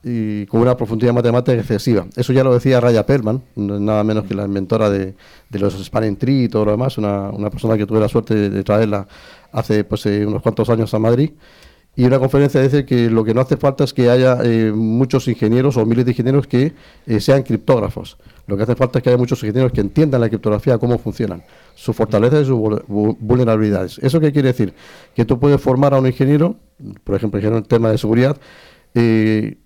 y con una profundidad matemática excesiva. Eso ya lo decía Raya Perlman, nada menos que la inventora de, los Spanning Tree y todo lo demás, una, persona que tuve la suerte de, de traerla hace pues, eh, unos cuantos años a Madrid. Y una conferencia dice que lo que no hace falta es que haya eh, muchos ingenieros o miles de ingenieros que eh, sean criptógrafos. Lo que hace falta es que haya muchos ingenieros que entiendan la criptografía, cómo funcionan, sus fortalezas y sus vul- vu- vulnerabilidades. ¿Eso qué quiere decir? Que tú puedes formar a un ingeniero, por ejemplo, ingeniero en tema de seguridad, eh,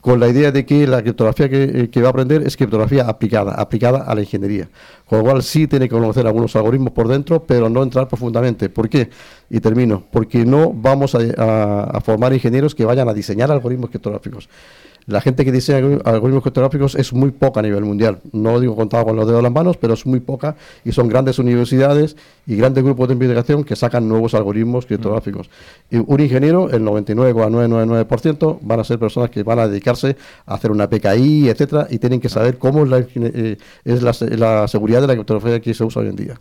con la idea de que la criptografía que, eh, que va a aprender es criptografía aplicada, aplicada a la ingeniería. Con lo cual sí tiene que conocer algunos algoritmos por dentro, pero no entrar profundamente. ¿Por qué? Y termino. Porque no vamos a formar ingenieros que vayan a diseñar algoritmos criptográficos. La gente que diseña algori- algoritmos criptográficos es muy poca a nivel mundial. No digo contado con los dedos de las manos, pero es muy poca y son grandes universidades y grandes grupos de investigación que sacan nuevos algoritmos criptográficos. Y un ingeniero, el 99,999% van a ser personas que van a dedicarse a hacer una PKI, etcétera, y tienen que saber cómo es la, eh, es la seguridad de la criptografía que se usa hoy en día.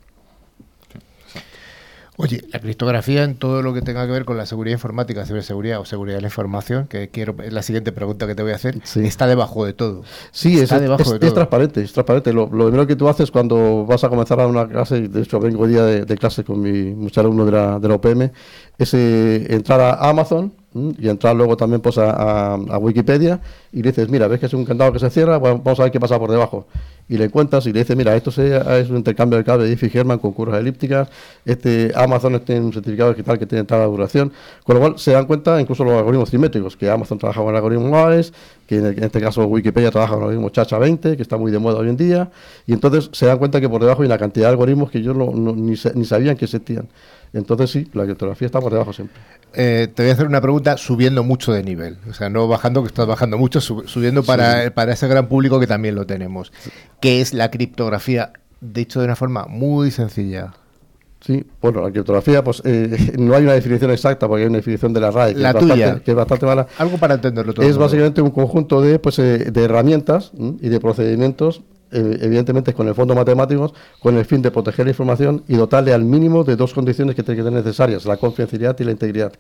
Oye, la criptografía en todo lo que tenga que ver con la seguridad informática, ciberseguridad o seguridad de la información, que quiero es la siguiente pregunta que te voy a hacer, Sí. está debajo de todo. Sí, es, Está debajo es- de es todo. transparente, es transparente. Lo, lo primero que tú haces cuando vas a comenzar a una clase, y de hecho vengo hoy día de, de clase con mi, muchos alumnos de la, de la OPM, es eh, entrar a Amazon. Y entrar luego también pues a, Wikipedia y le dices, mira, ves que es un candado que se cierra, vamos a ver qué pasa por debajo. Y le cuentas y le dices, mira, esto es un intercambio de cable de Diffie-Hellman con curvas elípticas, este Amazon tiene un certificado digital que tiene tal duración, con lo cual se dan cuenta incluso los algoritmos simétricos, que Amazon trabaja con algoritmos AES, que en, el- en este caso Wikipedia trabaja con el algoritmo Chacha 20, que está muy de moda hoy en día, y entonces se dan cuenta que por debajo hay una cantidad de algoritmos que yo no- no- ni, sa- ni sabían que existían. Entonces sí, la criptografía está por debajo siempre. Eh, te voy a hacer una pregunta subiendo mucho de nivel. O sea, no bajando, que estás bajando mucho, sub- subiendo para, para ese gran público que también lo tenemos. ¿Qué es la criptografía? Dicho de una forma muy sencilla. Sí, bueno, la criptografía, pues eh, no hay una definición exacta, porque hay una definición de la RAE que, La es, bastante, tuya. que es bastante mala. Algo para entenderlo todo. Es básicamente un conjunto de, pues, eh, de herramientas y de procedimientos, eh, evidentemente con el fondo matemáticos, con el fin de proteger la información y dotarle al mínimo de dos condiciones que tienen que ser necesarias, la confidencialidad y la integridad.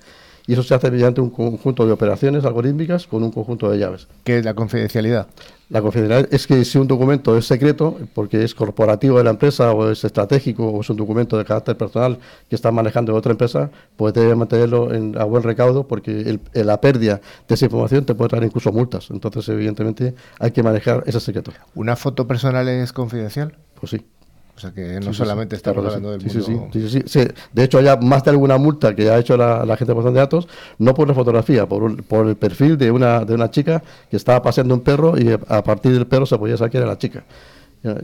Y eso se hace mediante un conjunto de operaciones algorítmicas con un conjunto de llaves. ¿Qué es la confidencialidad? La confidencialidad es que si un documento es secreto, porque es corporativo de la empresa o es estratégico o es un documento de carácter personal que está manejando otra empresa, pues debe mantenerlo en- a buen recaudo porque el- el- la pérdida de esa información te puede traer incluso multas. Entonces, evidentemente, hay que manejar ese secreto. ¿Una foto personal es confidencial? Pues sí. O sea, que no Sí, solamente sí, estamos hablando del mundo... sí. De hecho, hay más de alguna multa que ha hecho la, la gente de de datos, no por la fotografía, por, un- por el perfil de una, de una chica que estaba paseando un perro y a partir del perro se podía que era la chica.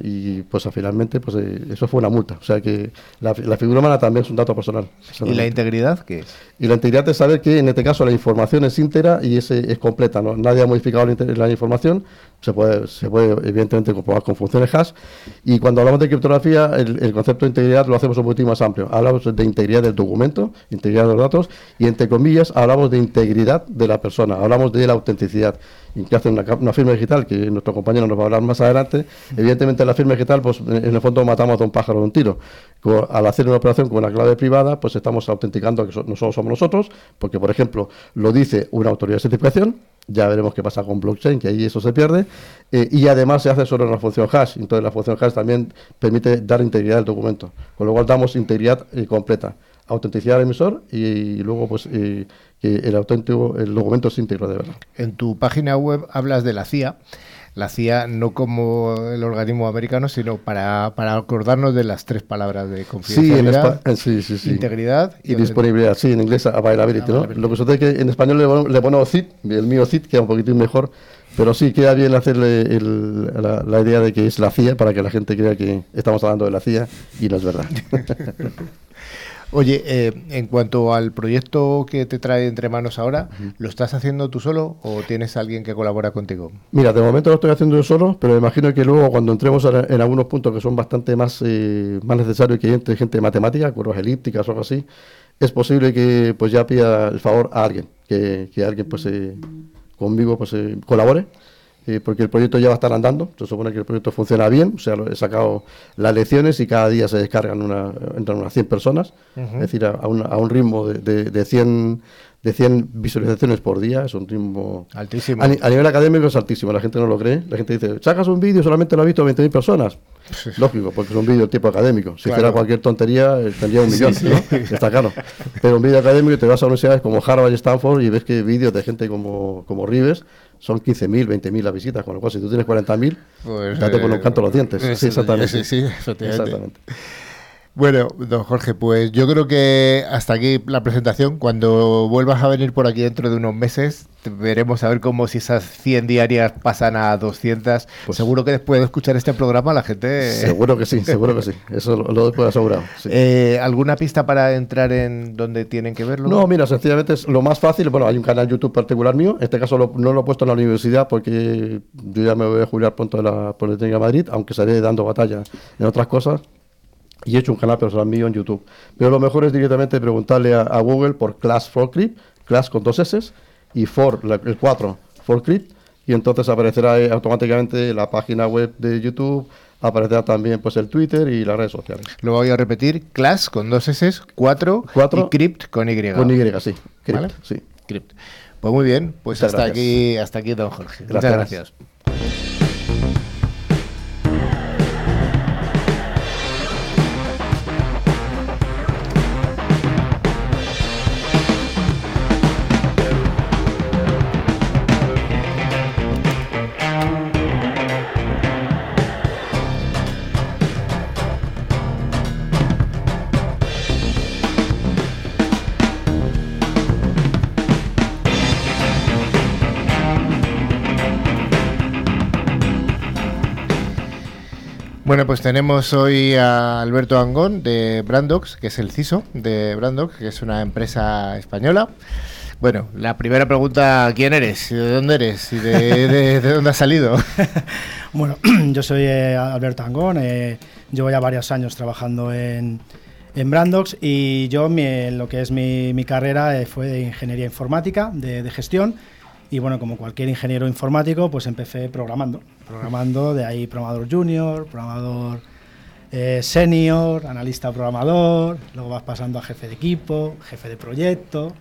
Y pues finalmente, pues eh, eso fue una multa. O sea que la, la figura humana también es un dato personal. ¿Y la integridad qué es? Y la integridad es saber que en este caso la información es íntegra y es, eh, es completa. ¿no? Nadie ha modificado la, la información. Se puede, se puede evidentemente comprobar con funciones hash. Y cuando hablamos de criptografía, el, el concepto de integridad lo hacemos un poquito más amplio. Hablamos de integridad del documento, integridad de los datos y entre comillas hablamos de integridad de la persona. Hablamos de la autenticidad. Y que hace una, una firma digital, que nuestro compañero nos va a hablar más adelante, evidentemente la firma digital, pues en el fondo matamos a un pájaro de un tiro. Al hacer una operación con una clave privada, pues estamos autenticando que no somos nosotros, porque por ejemplo lo dice una autoridad de certificación, ya veremos qué pasa con blockchain, que ahí eso se pierde, eh, y además se hace sobre una función hash, entonces la función hash también permite dar integridad al documento, con lo cual damos integridad eh, completa, autenticidad al emisor y, luego pues eh, que el auténtico, el documento es íntegro de verdad. En tu página web hablas de la CIA. La CIA no como el organismo americano, sino para, para acordarnos de las tres palabras de Sí, en confidencialidad, eh, sí, sí, sí. integridad Y disponibilidad, sí, en inglés availability, ¿no? Lo que sucede es que en español le, le ponemos CIT, el mío CIT queda un poquitín mejor, pero sí queda bien hacerle el- la, la idea de que es la CIA para que la gente crea que estamos hablando de la CIA y no es verdad. Oye, eh, en cuanto al proyecto que te trae entre manos ahora, ¿lo estás haciendo tú solo o tienes alguien que colabora contigo? Mira, de momento lo estoy haciendo yo solo, pero me imagino que luego cuando entremos en, algunos puntos que son bastante más, eh, más necesarios que entre gente de matemática, curvas elípticas o algo así, es posible que pues ya pida el favor a alguien, que, que alguien pues eh, conmigo pues eh, colabore eh, porque el proyecto ya va a estar andando, se supone que el proyecto funciona bien, o sea, he sacado las lecciones y cada día se descargan una, entran unas 100 personas, es decir, a, a un, a un ritmo de, de, de 100, de 100 visualizaciones por día, es un ritmo... Altísimo. A, a nivel académico es altísimo, la gente no lo cree, la gente dice, sacas un vídeo, solamente lo ha visto 20.000 personas. Lógico, porque es un vídeo tipo académico. Si Claro. fuera cualquier tontería, eh, tendría un Sí, millón, sí. ¿no? Está claro. Pero un vídeo académico, te vas a universidades como Harvard y Stanford y ves que vídeos de gente como, como Rives son 15.000, 20.000 las visitas, con lo cual si tú tienes 40.000, Pues, date eh, un canto los dientes. eso, Sí, exactamente. sí, sí, efectivamente. Exactamente. Bueno, don Jorge, pues yo creo que hasta aquí la presentación. Cuando vuelvas a venir por aquí dentro de unos meses, veremos a ver cómo si esas 100 diarias pasan a 200. Pues- Seguro que después de escuchar este programa la gente... Seguro que sí, seguro que sí. Eso lo, lo puedo asegurar. sí. Eh, ¿Alguna pista para entrar en donde tienen que verlo? No, mira, sencillamente es lo más fácil. Bueno, hay un canal YouTube particular mío. En este caso lo- no lo he puesto en la universidad porque yo ya me voy a jubilar pronto de la Politécnica de Madrid, aunque estaré dando batalla en otras cosas. Y he hecho un canal personal mío en YouTube. Pero lo mejor es directamente preguntarle a, a Google por Class for Crypt, Class con dos S, y for, la- el 4, for Crypt, y entonces aparecerá eh, automáticamente la página web de YouTube, aparecerá también pues el Twitter y las redes sociales. Lo voy a repetir. Class con dos S, 4 Cuatro. y Crypt con Y. Con Y, sí. Crypt, ¿Vale? sí. Crypt. Pues muy bien, pues Muchas hasta gracias. aquí, hasta aquí, don Jorge. Muchas Gracias. gracias. Bueno, pues tenemos hoy a Alberto Angón de Brandox, que es el CISO de Brandox, que es una empresa española. Bueno, la primera pregunta, ¿quién eres? ¿Y ¿De dónde eres? ¿Y de, de- de dónde has salido? Bueno, yo soy eh, Alberto Angón, eh, llevo ya varios años trabajando en, en Brandox y yo mi- lo que es mi, carrera eh, fue de ingeniería informática, de gestión y bueno, como cualquier ingeniero informático, pues empecé programando, programando, de ahí programador junior, programador eh, senior, analista programador, luego vas pasando a jefe de equipo, jefe de proyecto,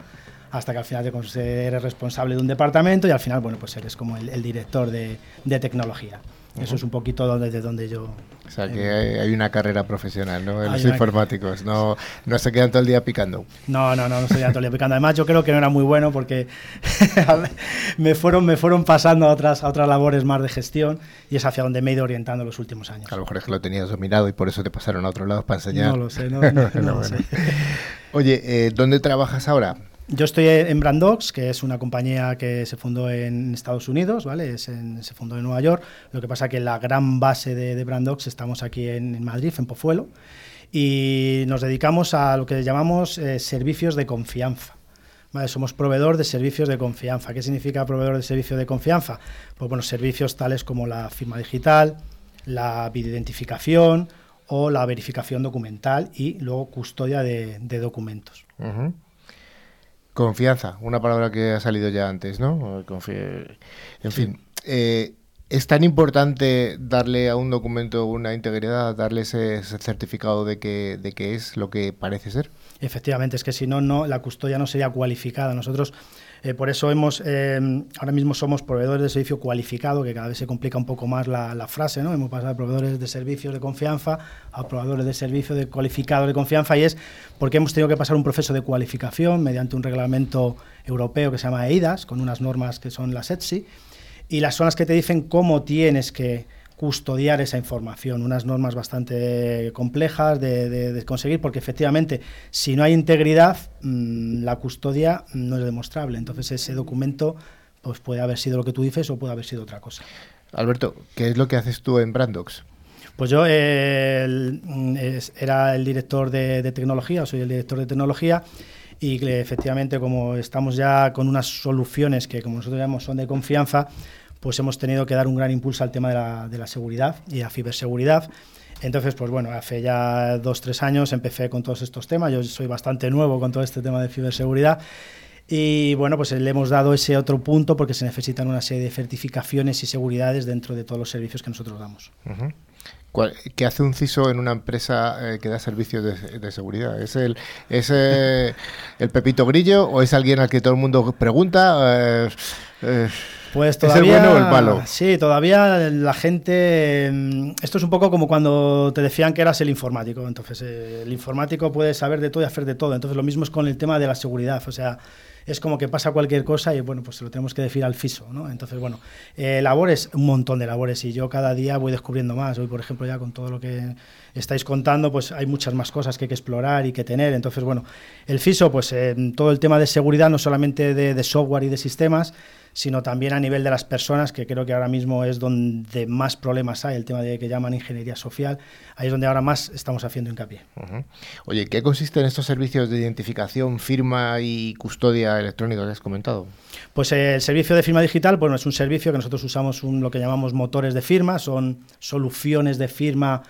hasta que al final te consideres responsable de un departamento y al final, bueno, pues eres como el, director de tecnología. Eso es un poquito donde, de donde yo... O sea, que hay, hay una carrera profesional, ¿no? En los una- informáticos, no, no se quedan todo el día picando. No, no, no, no estoy Antonio picando. Además, yo creo que no era muy bueno porque me fueron, me fueron pasando a otras, a otras labores más de gestión y es hacia donde me he ido orientando los últimos años. A lo mejor es que lo tenías dominado y por eso te pasaron a otro lado para enseñar. No lo sé, no, no, no lo bueno. sé. Oye, eh, ¿dónde trabajas ahora? Yo estoy en Brandox, que es una compañía que se fundó en Estados Unidos, ¿vale? Es en- se fundó en Nueva York. Lo que pasa que la gran base de, de Brandox estamos aquí en, en Madrid, en Pozuelo, y nos dedicamos a lo que llamamos eh, servicios de confianza. ¿vale? Somos proveedor de servicios de confianza. ¿Qué significa proveedor de servicio de confianza? Pues bueno, servicios tales como la firma digital, la videoidentificación o la verificación documental y luego custodia de- de documentos. Ujú. Confianza, una palabra que ha salido ya antes, ¿no? En fin, eh, ¿es tan importante darle a un documento una integridad, darle ese, ese certificado de que, de que es lo que parece ser? Efectivamente, es que si no, no la custodia no sería cualificada. Nosotros, eh, por eso hemos, eh, ahora mismo somos proveedores de servicio cualificado, que cada vez se complica un poco más la, frase, ¿no? Hemos pasado de proveedores de servicios de confianza a proveedores de servicio de cualificado de confianza y es porque hemos tenido que pasar un proceso de cualificación mediante un reglamento europeo que se llama EIDAS, con unas normas que son las ETSI, y las son las que te dicen cómo tienes que custodiar esa información, unas normas bastante complejas de, de- de conseguir, porque efectivamente, si no hay integridad, mm, la custodia no es demostrable. Entonces, ese documento pues, puede haber sido lo que tú dices o puede haber sido otra cosa. Alberto, ¿qué es lo que haces tú en Brandox? Pues yo eh, el- mm, es- era el director de, de tecnología, soy el director de tecnología y que efectivamente como estamos ya con unas soluciones que como nosotros llamamos son de confianza, pues hemos tenido que dar un gran impulso al tema de la, de la seguridad y la ciberseguridad. Entonces, pues bueno, hace ya dos, tres años empecé con todos estos temas. Yo soy bastante nuevo con todo este tema de ciberseguridad. Y bueno, pues le hemos dado ese otro punto porque se necesitan una serie de certificaciones y seguridades dentro de todos los servicios que nosotros damos. Ujú. ¿Cuál- ¿Qué hace un CISO en una empresa eh, que da servicios de, de seguridad? ¿Es, el, es eh, el Pepito Grillo o es alguien al que todo el mundo pregunta? Eh, Pues ¿Es el todavía. bueno o el malo? Sí, todavía la gente. mm, Esto es un poco como cuando te decían que eras el informático. Entonces, eh, el informático puede saber de todo y hacer de todo. Entonces, lo mismo es con el tema de la seguridad. O sea, es como que pasa cualquier cosa y bueno, pues se lo tenemos que decir al FISO, ¿no? Entonces, bueno, eh, labores, un montón de labores y yo cada día voy descubriendo más. Hoy, por ejemplo, ya con todo lo que estáis contando, pues hay muchas más cosas que hay que explorar y que tener. Entonces, bueno, el FISO, pues eh, todo el tema de seguridad, no solamente de, de software y de sistemas, sino también a nivel de las personas, que creo que ahora mismo es donde más problemas hay, el tema de que llaman ingeniería social, ahí es donde ahora más estamos haciendo hincapié. Ujú. Oye, ¿qué consiste en estos servicios de identificación, firma y custodia electrónica que has comentado? Pues eh, el servicio de firma digital, bueno, es un servicio que nosotros usamos un- lo que llamamos motores de firma, son soluciones de firma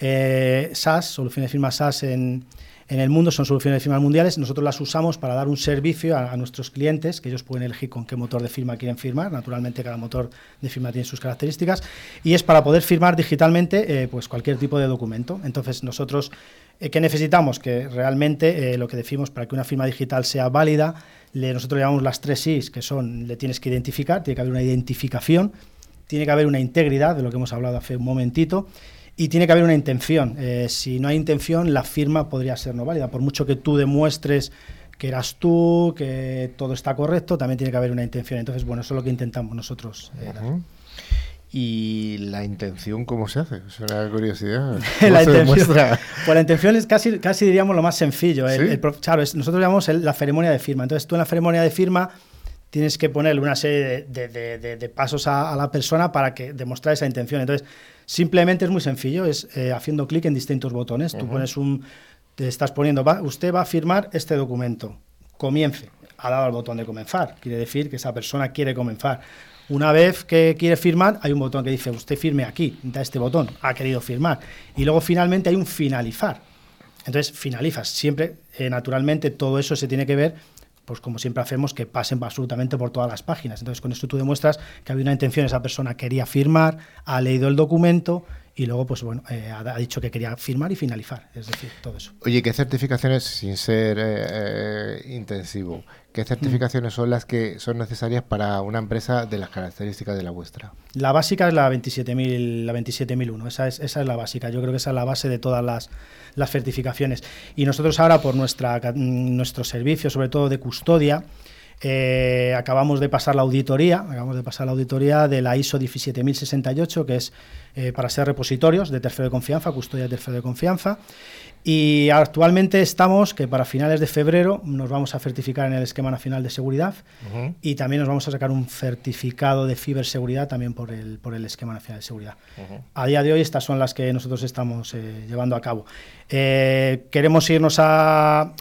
eh, SaaS, soluciones de firma SaaS en, en el mundo, son soluciones de firma mundiales. Nosotros las usamos para dar un servicio a, a nuestros clientes, que ellos pueden elegir con qué motor de firma quieren firmar. Naturalmente, cada motor de firma tiene sus características. Y es para poder firmar digitalmente eh, pues cualquier tipo de documento. Entonces, nosotros, eh, ¿qué necesitamos? Que realmente eh, lo que decimos para que una firma digital sea válida, le, nosotros llamamos las tres Is, que son, le tienes que identificar, tiene que haber una identificación, tiene que haber una integridad, de lo que hemos hablado hace un momentito, y tiene que haber una intención. Eh, si no hay intención, la firma podría ser no válida. Por mucho que tú demuestres que eras tú, que todo está correcto, también tiene que haber una intención. Entonces, bueno, eso es lo que intentamos nosotros. eh. ¿Y la intención cómo se hace? Es una curiosidad. la ¿Cómo se intención, pues la intención es casi, casi diríamos lo más sencillo. El- ¿Sí? el pro- claro, es- nosotros llamamos el- la ceremonia de firma. Entonces tú en la ceremonia de firma tienes que ponerle una serie de, de- de- de pasos a, a la persona para que demostrar esa intención. Entonces simplemente es muy sencillo, es eh, haciendo clic en distintos botones. Tú pones un, te estás poniendo, va- usted va a firmar este documento. Comience. Ha dado al botón de comenzar. Quiere decir que esa persona quiere comenzar. Una vez que quiere firmar, hay un botón que dice, usted firme aquí, da este botón, ha querido firmar. Y luego finalmente hay un finalizar. Entonces finalizas. Siempre, eh, naturalmente, todo eso se tiene que ver, pues como siempre hacemos, que pasen absolutamente por todas las páginas. Entonces con esto tú demuestras que había una intención, esa persona quería firmar, ha leído el documento y luego, pues bueno, eh, ha, dicho que quería firmar y finalizar. Es decir, todo eso. Oye, ¿qué certificaciones, sin ser eh, eh, intensivo, qué certificaciones son las que son necesarias para una empresa de las características de la vuestra? La básica es la 27.000, la 27.001, esa es, esa es la básica. Yo creo que esa es la base de todas las, las certificaciones. Y nosotros ahora, por nuestra, nuestro servicio, sobre todo de custodia, eh, acabamos de pasar la auditoría, acabamos de pasar la auditoría de la ISO 17068, que es eh, para ser repositorios de tercero de confianza, custodia de tercero de confianza. Y actualmente estamos que para finales de febrero nos vamos a certificar en el Esquema Nacional de Seguridad y también nos vamos a sacar un certificado de ciberseguridad también por el, por el Esquema Nacional de Seguridad. A día de hoy estas son las que nosotros estamos eh, llevando a cabo. Eh, queremos irnos a...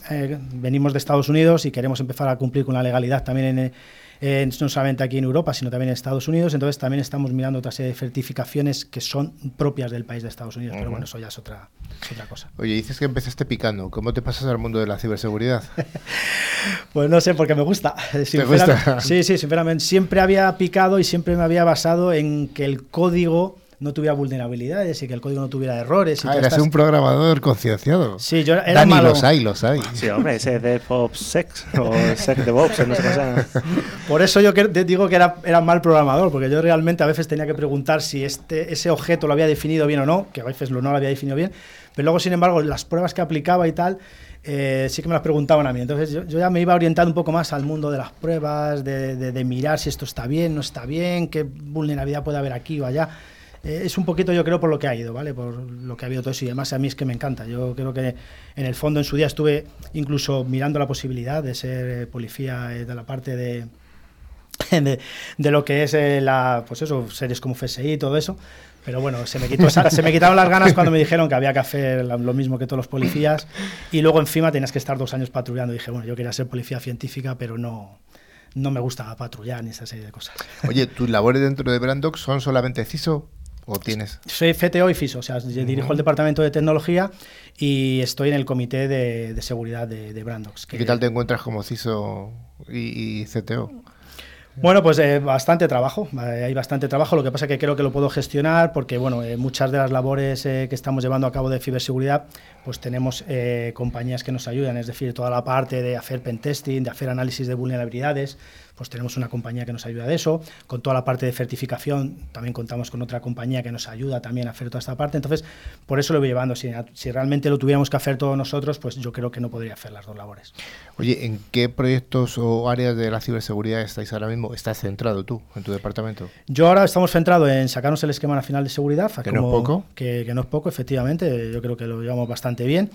venimos de Estados Unidos y queremos empezar a cumplir con la legalidad también en... eh, no solamente aquí en Europa, sino también en Estados Unidos. Entonces también estamos mirando otra serie de certificaciones que son propias del país de Estados Unidos. Pero bueno, eso ya es otra, es otra cosa. Oye, dices que empezaste picando. ¿Cómo te pasas al mundo de la ciberseguridad? Pues no sé, porque me gusta. Sinceramente- gusta? Sí, sí, sinceramente. Siempre había picado y siempre me había basado en que el código no tuviera vulnerabilidades y que el código no tuviera errores. y Ah, eras estas- un programador concienciado. Sí, yo era Dani, malo. los hay, los hay. Sí, hombre, ese DevOps Sex o Sec DevOps, no sé llama. Por eso yo que- te digo que era, era mal programador, porque yo realmente a veces tenía que preguntar si este, ese objeto lo había definido bien o no, que a veces lo, no lo había definido bien, pero luego, sin embargo, las pruebas que aplicaba y tal, eh, sí que me las preguntaban a mí. Entonces yo, yo ya me iba orientando un poco más al mundo de las pruebas, de, de- de mirar si esto está bien, no está bien, qué vulnerabilidad puede haber aquí o allá. Eh, es un poquito, yo creo, por lo que ha ido, ¿vale? Por lo que ha habido todo eso y además a mí es que me encanta. Yo creo que en el fondo en su día estuve incluso mirando la posibilidad de ser eh, policía eh, de la parte de, de, lo que es la, pues eso, series como FSI y todo eso. Pero bueno, se me, quitó, quitaron las ganas cuando me dijeron que había que hacer lo mismo que todos los policías. Y luego encima tenías que estar dos años patrullando. Dije, bueno, yo quería ser policía científica, pero no, no me gusta patrullar ni esa serie de cosas. Oye, ¿tus labores dentro de Brandox son solamente CISO o tienes? Soy FTO y FISO, o sea, dirijo el departamento de tecnología y estoy en el comité de, de seguridad de, de Brandox. ¿Y que- qué tal te encuentras como CISO y, y CTO? Bueno, pues eh, bastante trabajo, eh, hay bastante trabajo, lo que pasa que creo que lo puedo gestionar porque bueno, eh, muchas de las labores eh, que estamos llevando a cabo de ciberseguridad, pues tenemos eh, compañías que nos ayudan, es decir, toda la parte de hacer pentesting, de hacer análisis de vulnerabilidades, pues tenemos una compañía que nos ayuda de eso, con toda la parte de certificación, también contamos con otra compañía que nos ayuda también a hacer toda esta parte, entonces por eso lo voy llevando, si, si realmente lo tuviéramos que hacer todos nosotros, pues yo creo que no podría hacer las dos labores. Oye, ¿en qué proyectos o áreas de la ciberseguridad estáis ahora mismo? ¿Estás centrado tú en tu departamento? Yo ahora estamos centrados en sacarnos el esquema nacional de seguridad. Que no es poco. Que, que no es poco, efectivamente. Yo creo que lo llevamos bastante bien.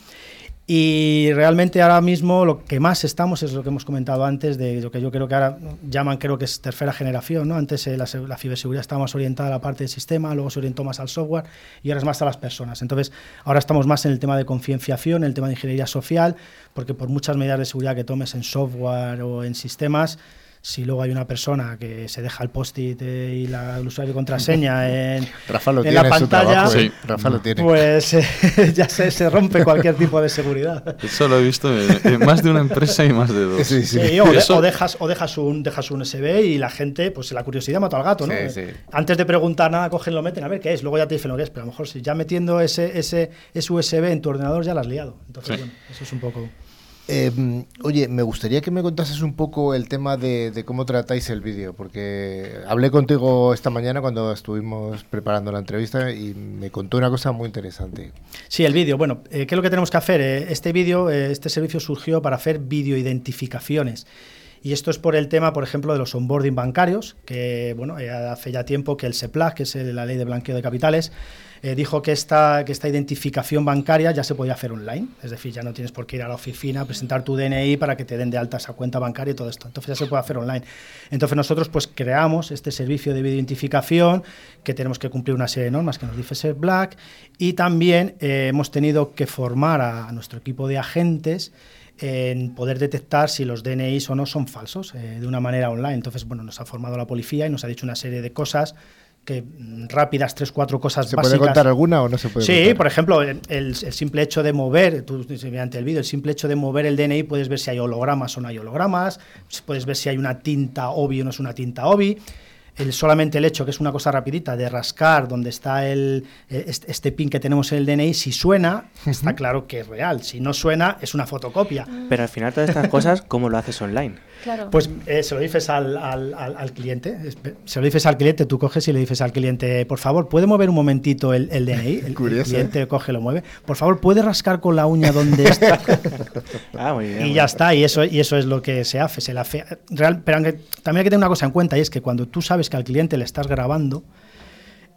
Y realmente ahora mismo lo que más estamos es lo que hemos comentado antes, de lo que yo creo que ahora llaman, creo que es tercera generación. ¿no? Antes eh, la, la ciberseguridad estaba más orientada a la parte del sistema, luego se orientó más al software y ahora es más a las personas. Entonces, ahora estamos más en el tema de concienciación, en el tema de ingeniería social, porque por muchas medidas de seguridad que tomes en software o en sistemas, si luego hay una persona que se deja el post-it eh, y la, el usuario y contraseña en, Rafa lo en tiene la en su pantalla, trabajo, ¿eh? Sí. Rafa lo tiene. pues eh, ya se, se rompe cualquier tipo de seguridad. Eso lo he visto en, en más de una empresa y más de dos. Sí, sí. Sí, o, de- Eso- o dejas, o dejas un dejas un USB y la gente, pues la curiosidad mata al gato, ¿no? Sí, sí. Antes de preguntar nada, cogen, lo meten, a ver qué es, luego ya te dicen lo que es, pero a lo mejor si ya metiendo ese, ese, ese USB en tu ordenador ya lo has liado. Entonces, Sí. bueno, eso es un poco... Eh, oye, me gustaría que me contases un poco el tema de, cómo tratáis el vídeo, porque hablé contigo esta mañana cuando estuvimos preparando la entrevista y me contó una cosa muy interesante. Sí, el vídeo. Bueno, eh, ¿qué es lo que tenemos que hacer? Eh, este vídeo, eh, este servicio surgió para hacer videoidentificaciones. Y esto es por el tema, por ejemplo, de los onboarding bancarios, que bueno, hace ya tiempo que el SEPLAC, que es la ley de blanqueo de capitales, eh, dijo que esta, que esta identificación bancaria ya se podía hacer online. Es decir, ya no tienes por qué ir a la oficina, presentar tu DNI para que te den de alta esa cuenta bancaria y todo esto. Entonces ya se puede hacer online. Entonces nosotros pues creamos este servicio de videoidentificación que tenemos que cumplir una serie de normas que nos dice SEPLAC y también eh, hemos tenido que formar a, a nuestro equipo de agentes en poder detectar si los DNIs o no son falsos eh, de una manera online. Entonces, bueno, nos ha formado la policía y nos ha dicho una serie de cosas que rápidas, tres, cuatro cosas ¿Se básicas. puede contar alguna o no se puede Sí, contar? por ejemplo, el, el simple hecho de mover, tú, mediante el vídeo, el simple hecho de mover el DNI puedes ver si hay hologramas o no hay hologramas, puedes ver si hay una tinta OBI o no es una tinta OBI. El, solamente el hecho, que es una cosa rapidita, de rascar donde está el, este, este pin que tenemos en el DNI, si suena, está claro que es real. Si no suena, es una fotocopia. Pero al final todas estas cosas, ¿cómo lo haces online? Claro. Pues eh, se lo dices al, al- al- al cliente, se lo dices al cliente, tú coges y le dices al cliente, por favor, ¿puede mover un momentito el, el DNI? El, cliente coge, lo mueve. Por favor, ¿puede rascar con la uña donde está? Ah, muy bien. y ya está, y eso, y eso es lo que se hace. Se le hace real, pero aunque- también hay que tener una cosa en cuenta, y es que cuando tú sabes que al cliente le estás grabando,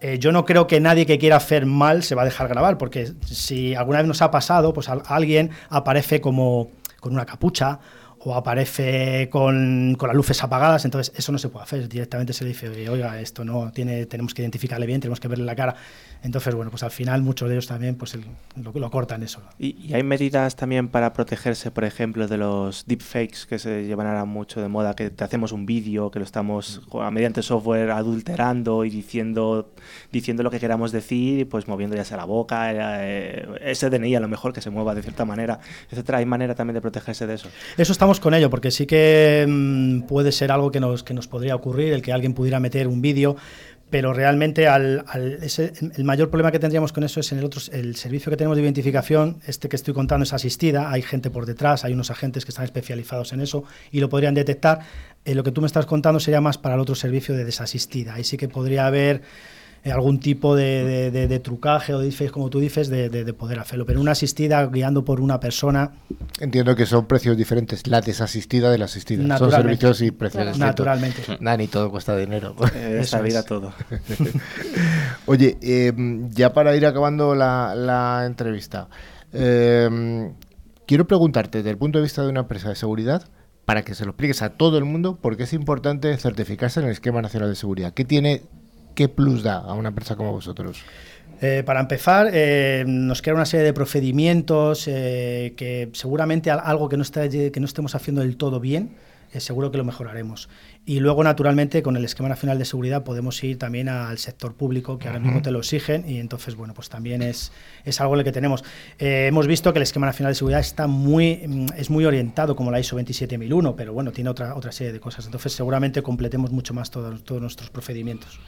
eh, yo no creo que nadie que quiera hacer mal se va a dejar grabar, porque si alguna vez nos ha pasado, pues al- alguien aparece como con una capucha o aparece con, con las luces apagadas, entonces eso no se puede hacer. Directamente se le dice, "Oye, oiga, esto no tiene, tenemos que identificarle bien, tenemos que verle la cara. Entonces, bueno, pues al final muchos de ellos también pues el- lo, lo cortan eso. ¿Y, y hay medidas también para protegerse, por ejemplo, de los deepfakes que se llevan ahora mucho de moda, que te hacemos un vídeo, que lo estamos jo- mediante software adulterando y diciendo, diciendo lo que queramos decir, pues moviendo ya sea la boca, eh, ese DNI a lo mejor que se mueva de cierta manera, etcétera. ¿Hay manera también de protegerse de eso? Eso estamos con ello, porque sí que mm, puede ser algo que nos, que nos podría ocurrir, el que alguien pudiera meter un vídeo, pero realmente al, el mayor problema que tendríamos con eso es en el otro, el servicio que tenemos de identificación, este que estoy contando es asistida, hay gente por detrás, hay unos agentes que están especializados en eso y lo podrían detectar. Eh, lo que tú me estás contando sería más para el otro servicio de desasistida. Ahí sí que podría haber algún tipo de, de- de- de trucaje o de deepfake, como tú dices, de, de- de poder hacerlo. Pero una asistida guiando por una persona, Entiendo que son precios diferentes, la desasistida de la asistida. Son Naturalmente. servicios y precios Claro. naturalmente. Nada, ni todo cuesta dinero. Eh, esta vida es. todo. Oye, eh, ya para ir acabando la, la entrevista, eh, quiero preguntarte, desde el punto de vista de una empresa de seguridad, para que se lo expliques a todo el mundo por qué es importante certificarse en el Esquema Nacional de Seguridad. ¿Qué tiene, qué plus da a una empresa como vosotros? Eh, para empezar, eh, nos queda una serie de procedimientos eh, que seguramente algo que no, esté, que no estemos haciendo del todo bien, seguro que lo mejoraremos. Y luego, naturalmente, con el Esquema Nacional de Seguridad podemos ir también al sector público, que ahora mismo te lo exigen, y entonces, bueno, pues también es, es algo en el que tenemos. hemos visto que el Esquema Nacional de Seguridad está muy, mm, es muy orientado como la ISO 27001, pero bueno, tiene otra, otra serie de cosas. Entonces, seguramente completemos mucho más todos, todos nuestros procedimientos.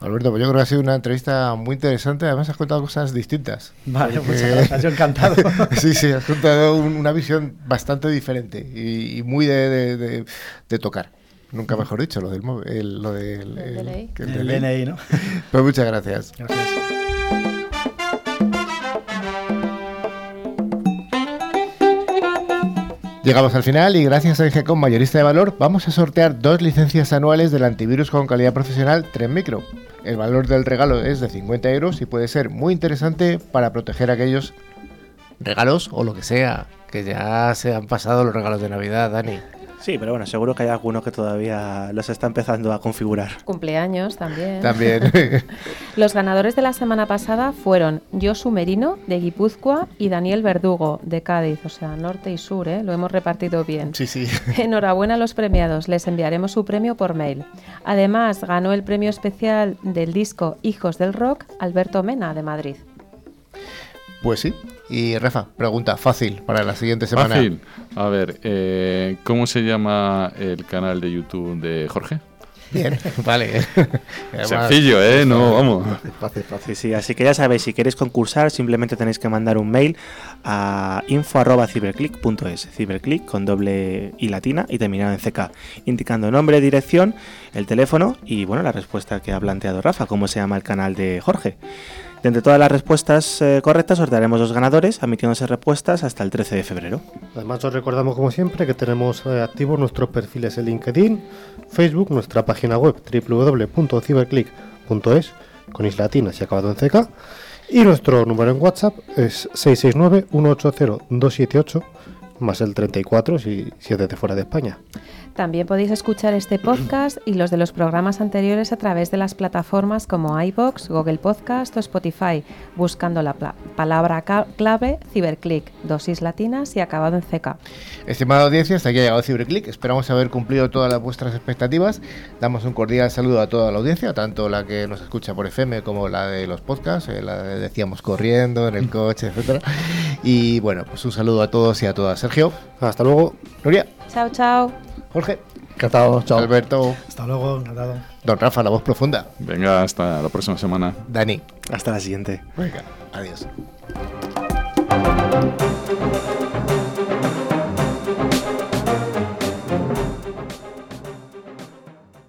Alberto, pues yo creo que ha sido una entrevista muy interesante. Además, has contado cosas distintas. Vale, pues gracias, yo encantado. sí, sí, has contado una visión bastante diferente y, muy de, tocar. Nunca mejor dicho, lo del el, lo del el, DNI, ¿no? Pues muchas gracias. Gracias. Llegamos al final y gracias a Ingecom Mayorista de Valor vamos a sortear dos licencias anuales del antivirus con calidad profesional 3 Micro. El valor del regalo es de 50 euros y puede ser muy interesante para proteger aquellos regalos o lo que sea, que ya se han pasado los regalos de Navidad, Dani. Sí, pero bueno, seguro que hay alguno que todavía los está empezando a configurar. Cumpleaños también. También. los ganadores de la semana pasada fueron Josu Merino, de Guipúzcoa, y Daniel Verdugo, de Cádiz, o sea, norte y sur, ¿eh? Lo hemos repartido bien. Sí, sí. Enhorabuena a los premiados, les enviaremos su premio por mail. Además, ganó el premio especial del disco Hijos del Rock, Alberto Mena, de Madrid. Pues sí. Y Rafa, pregunta fácil para la siguiente semana. Fácil. A ver, eh, ¿cómo se llama el canal de YouTube de Jorge? Bien, vale. Sencillo, ¿eh? No, vamos. Fácil, fácil. Sí, así que ya sabéis, si queréis concursar, simplemente tenéis que mandar un mail a info.ciberclick.es. Ciberclick con doble y latina y terminado en CK, indicando nombre, dirección, el teléfono y, bueno, la respuesta que ha planteado Rafa, cómo se llama el canal de Jorge. De entre todas las respuestas eh, correctas, sortearemos dos ganadores, admitiéndose respuestas hasta el 13 de febrero. Además, os recordamos, como siempre, que tenemos eh, activos nuestros perfiles en LinkedIn, Facebook, nuestra página web www.ciberclick.es, con islatinas y acabado en CK, y nuestro número en WhatsApp es 669-180-278, más el 34 si, si es desde fuera de España. También podéis escuchar este podcast y los de los programas anteriores a través de las plataformas como iBox, Google Podcast o Spotify, buscando la palabra clave Ciberclick, dosis latinas y acabado en CK. Estimada audiencia, hasta aquí ha llegado Ciberclick. Esperamos haber cumplido todas vuestras expectativas. Damos un cordial saludo a toda la audiencia, tanto la que nos escucha por FM como la de los podcasts, eh, la decíamos corriendo, en el coche, etcétera. Y bueno, pues un saludo a todos y a todas. Sergio, hasta luego. Nuria. Chao, chao. Jorge. Encantado, chao. Alberto. Hasta luego, encantado. Don Rafa, la voz profunda. Venga, hasta la próxima semana. Dani. Hasta la siguiente. Venga, adiós.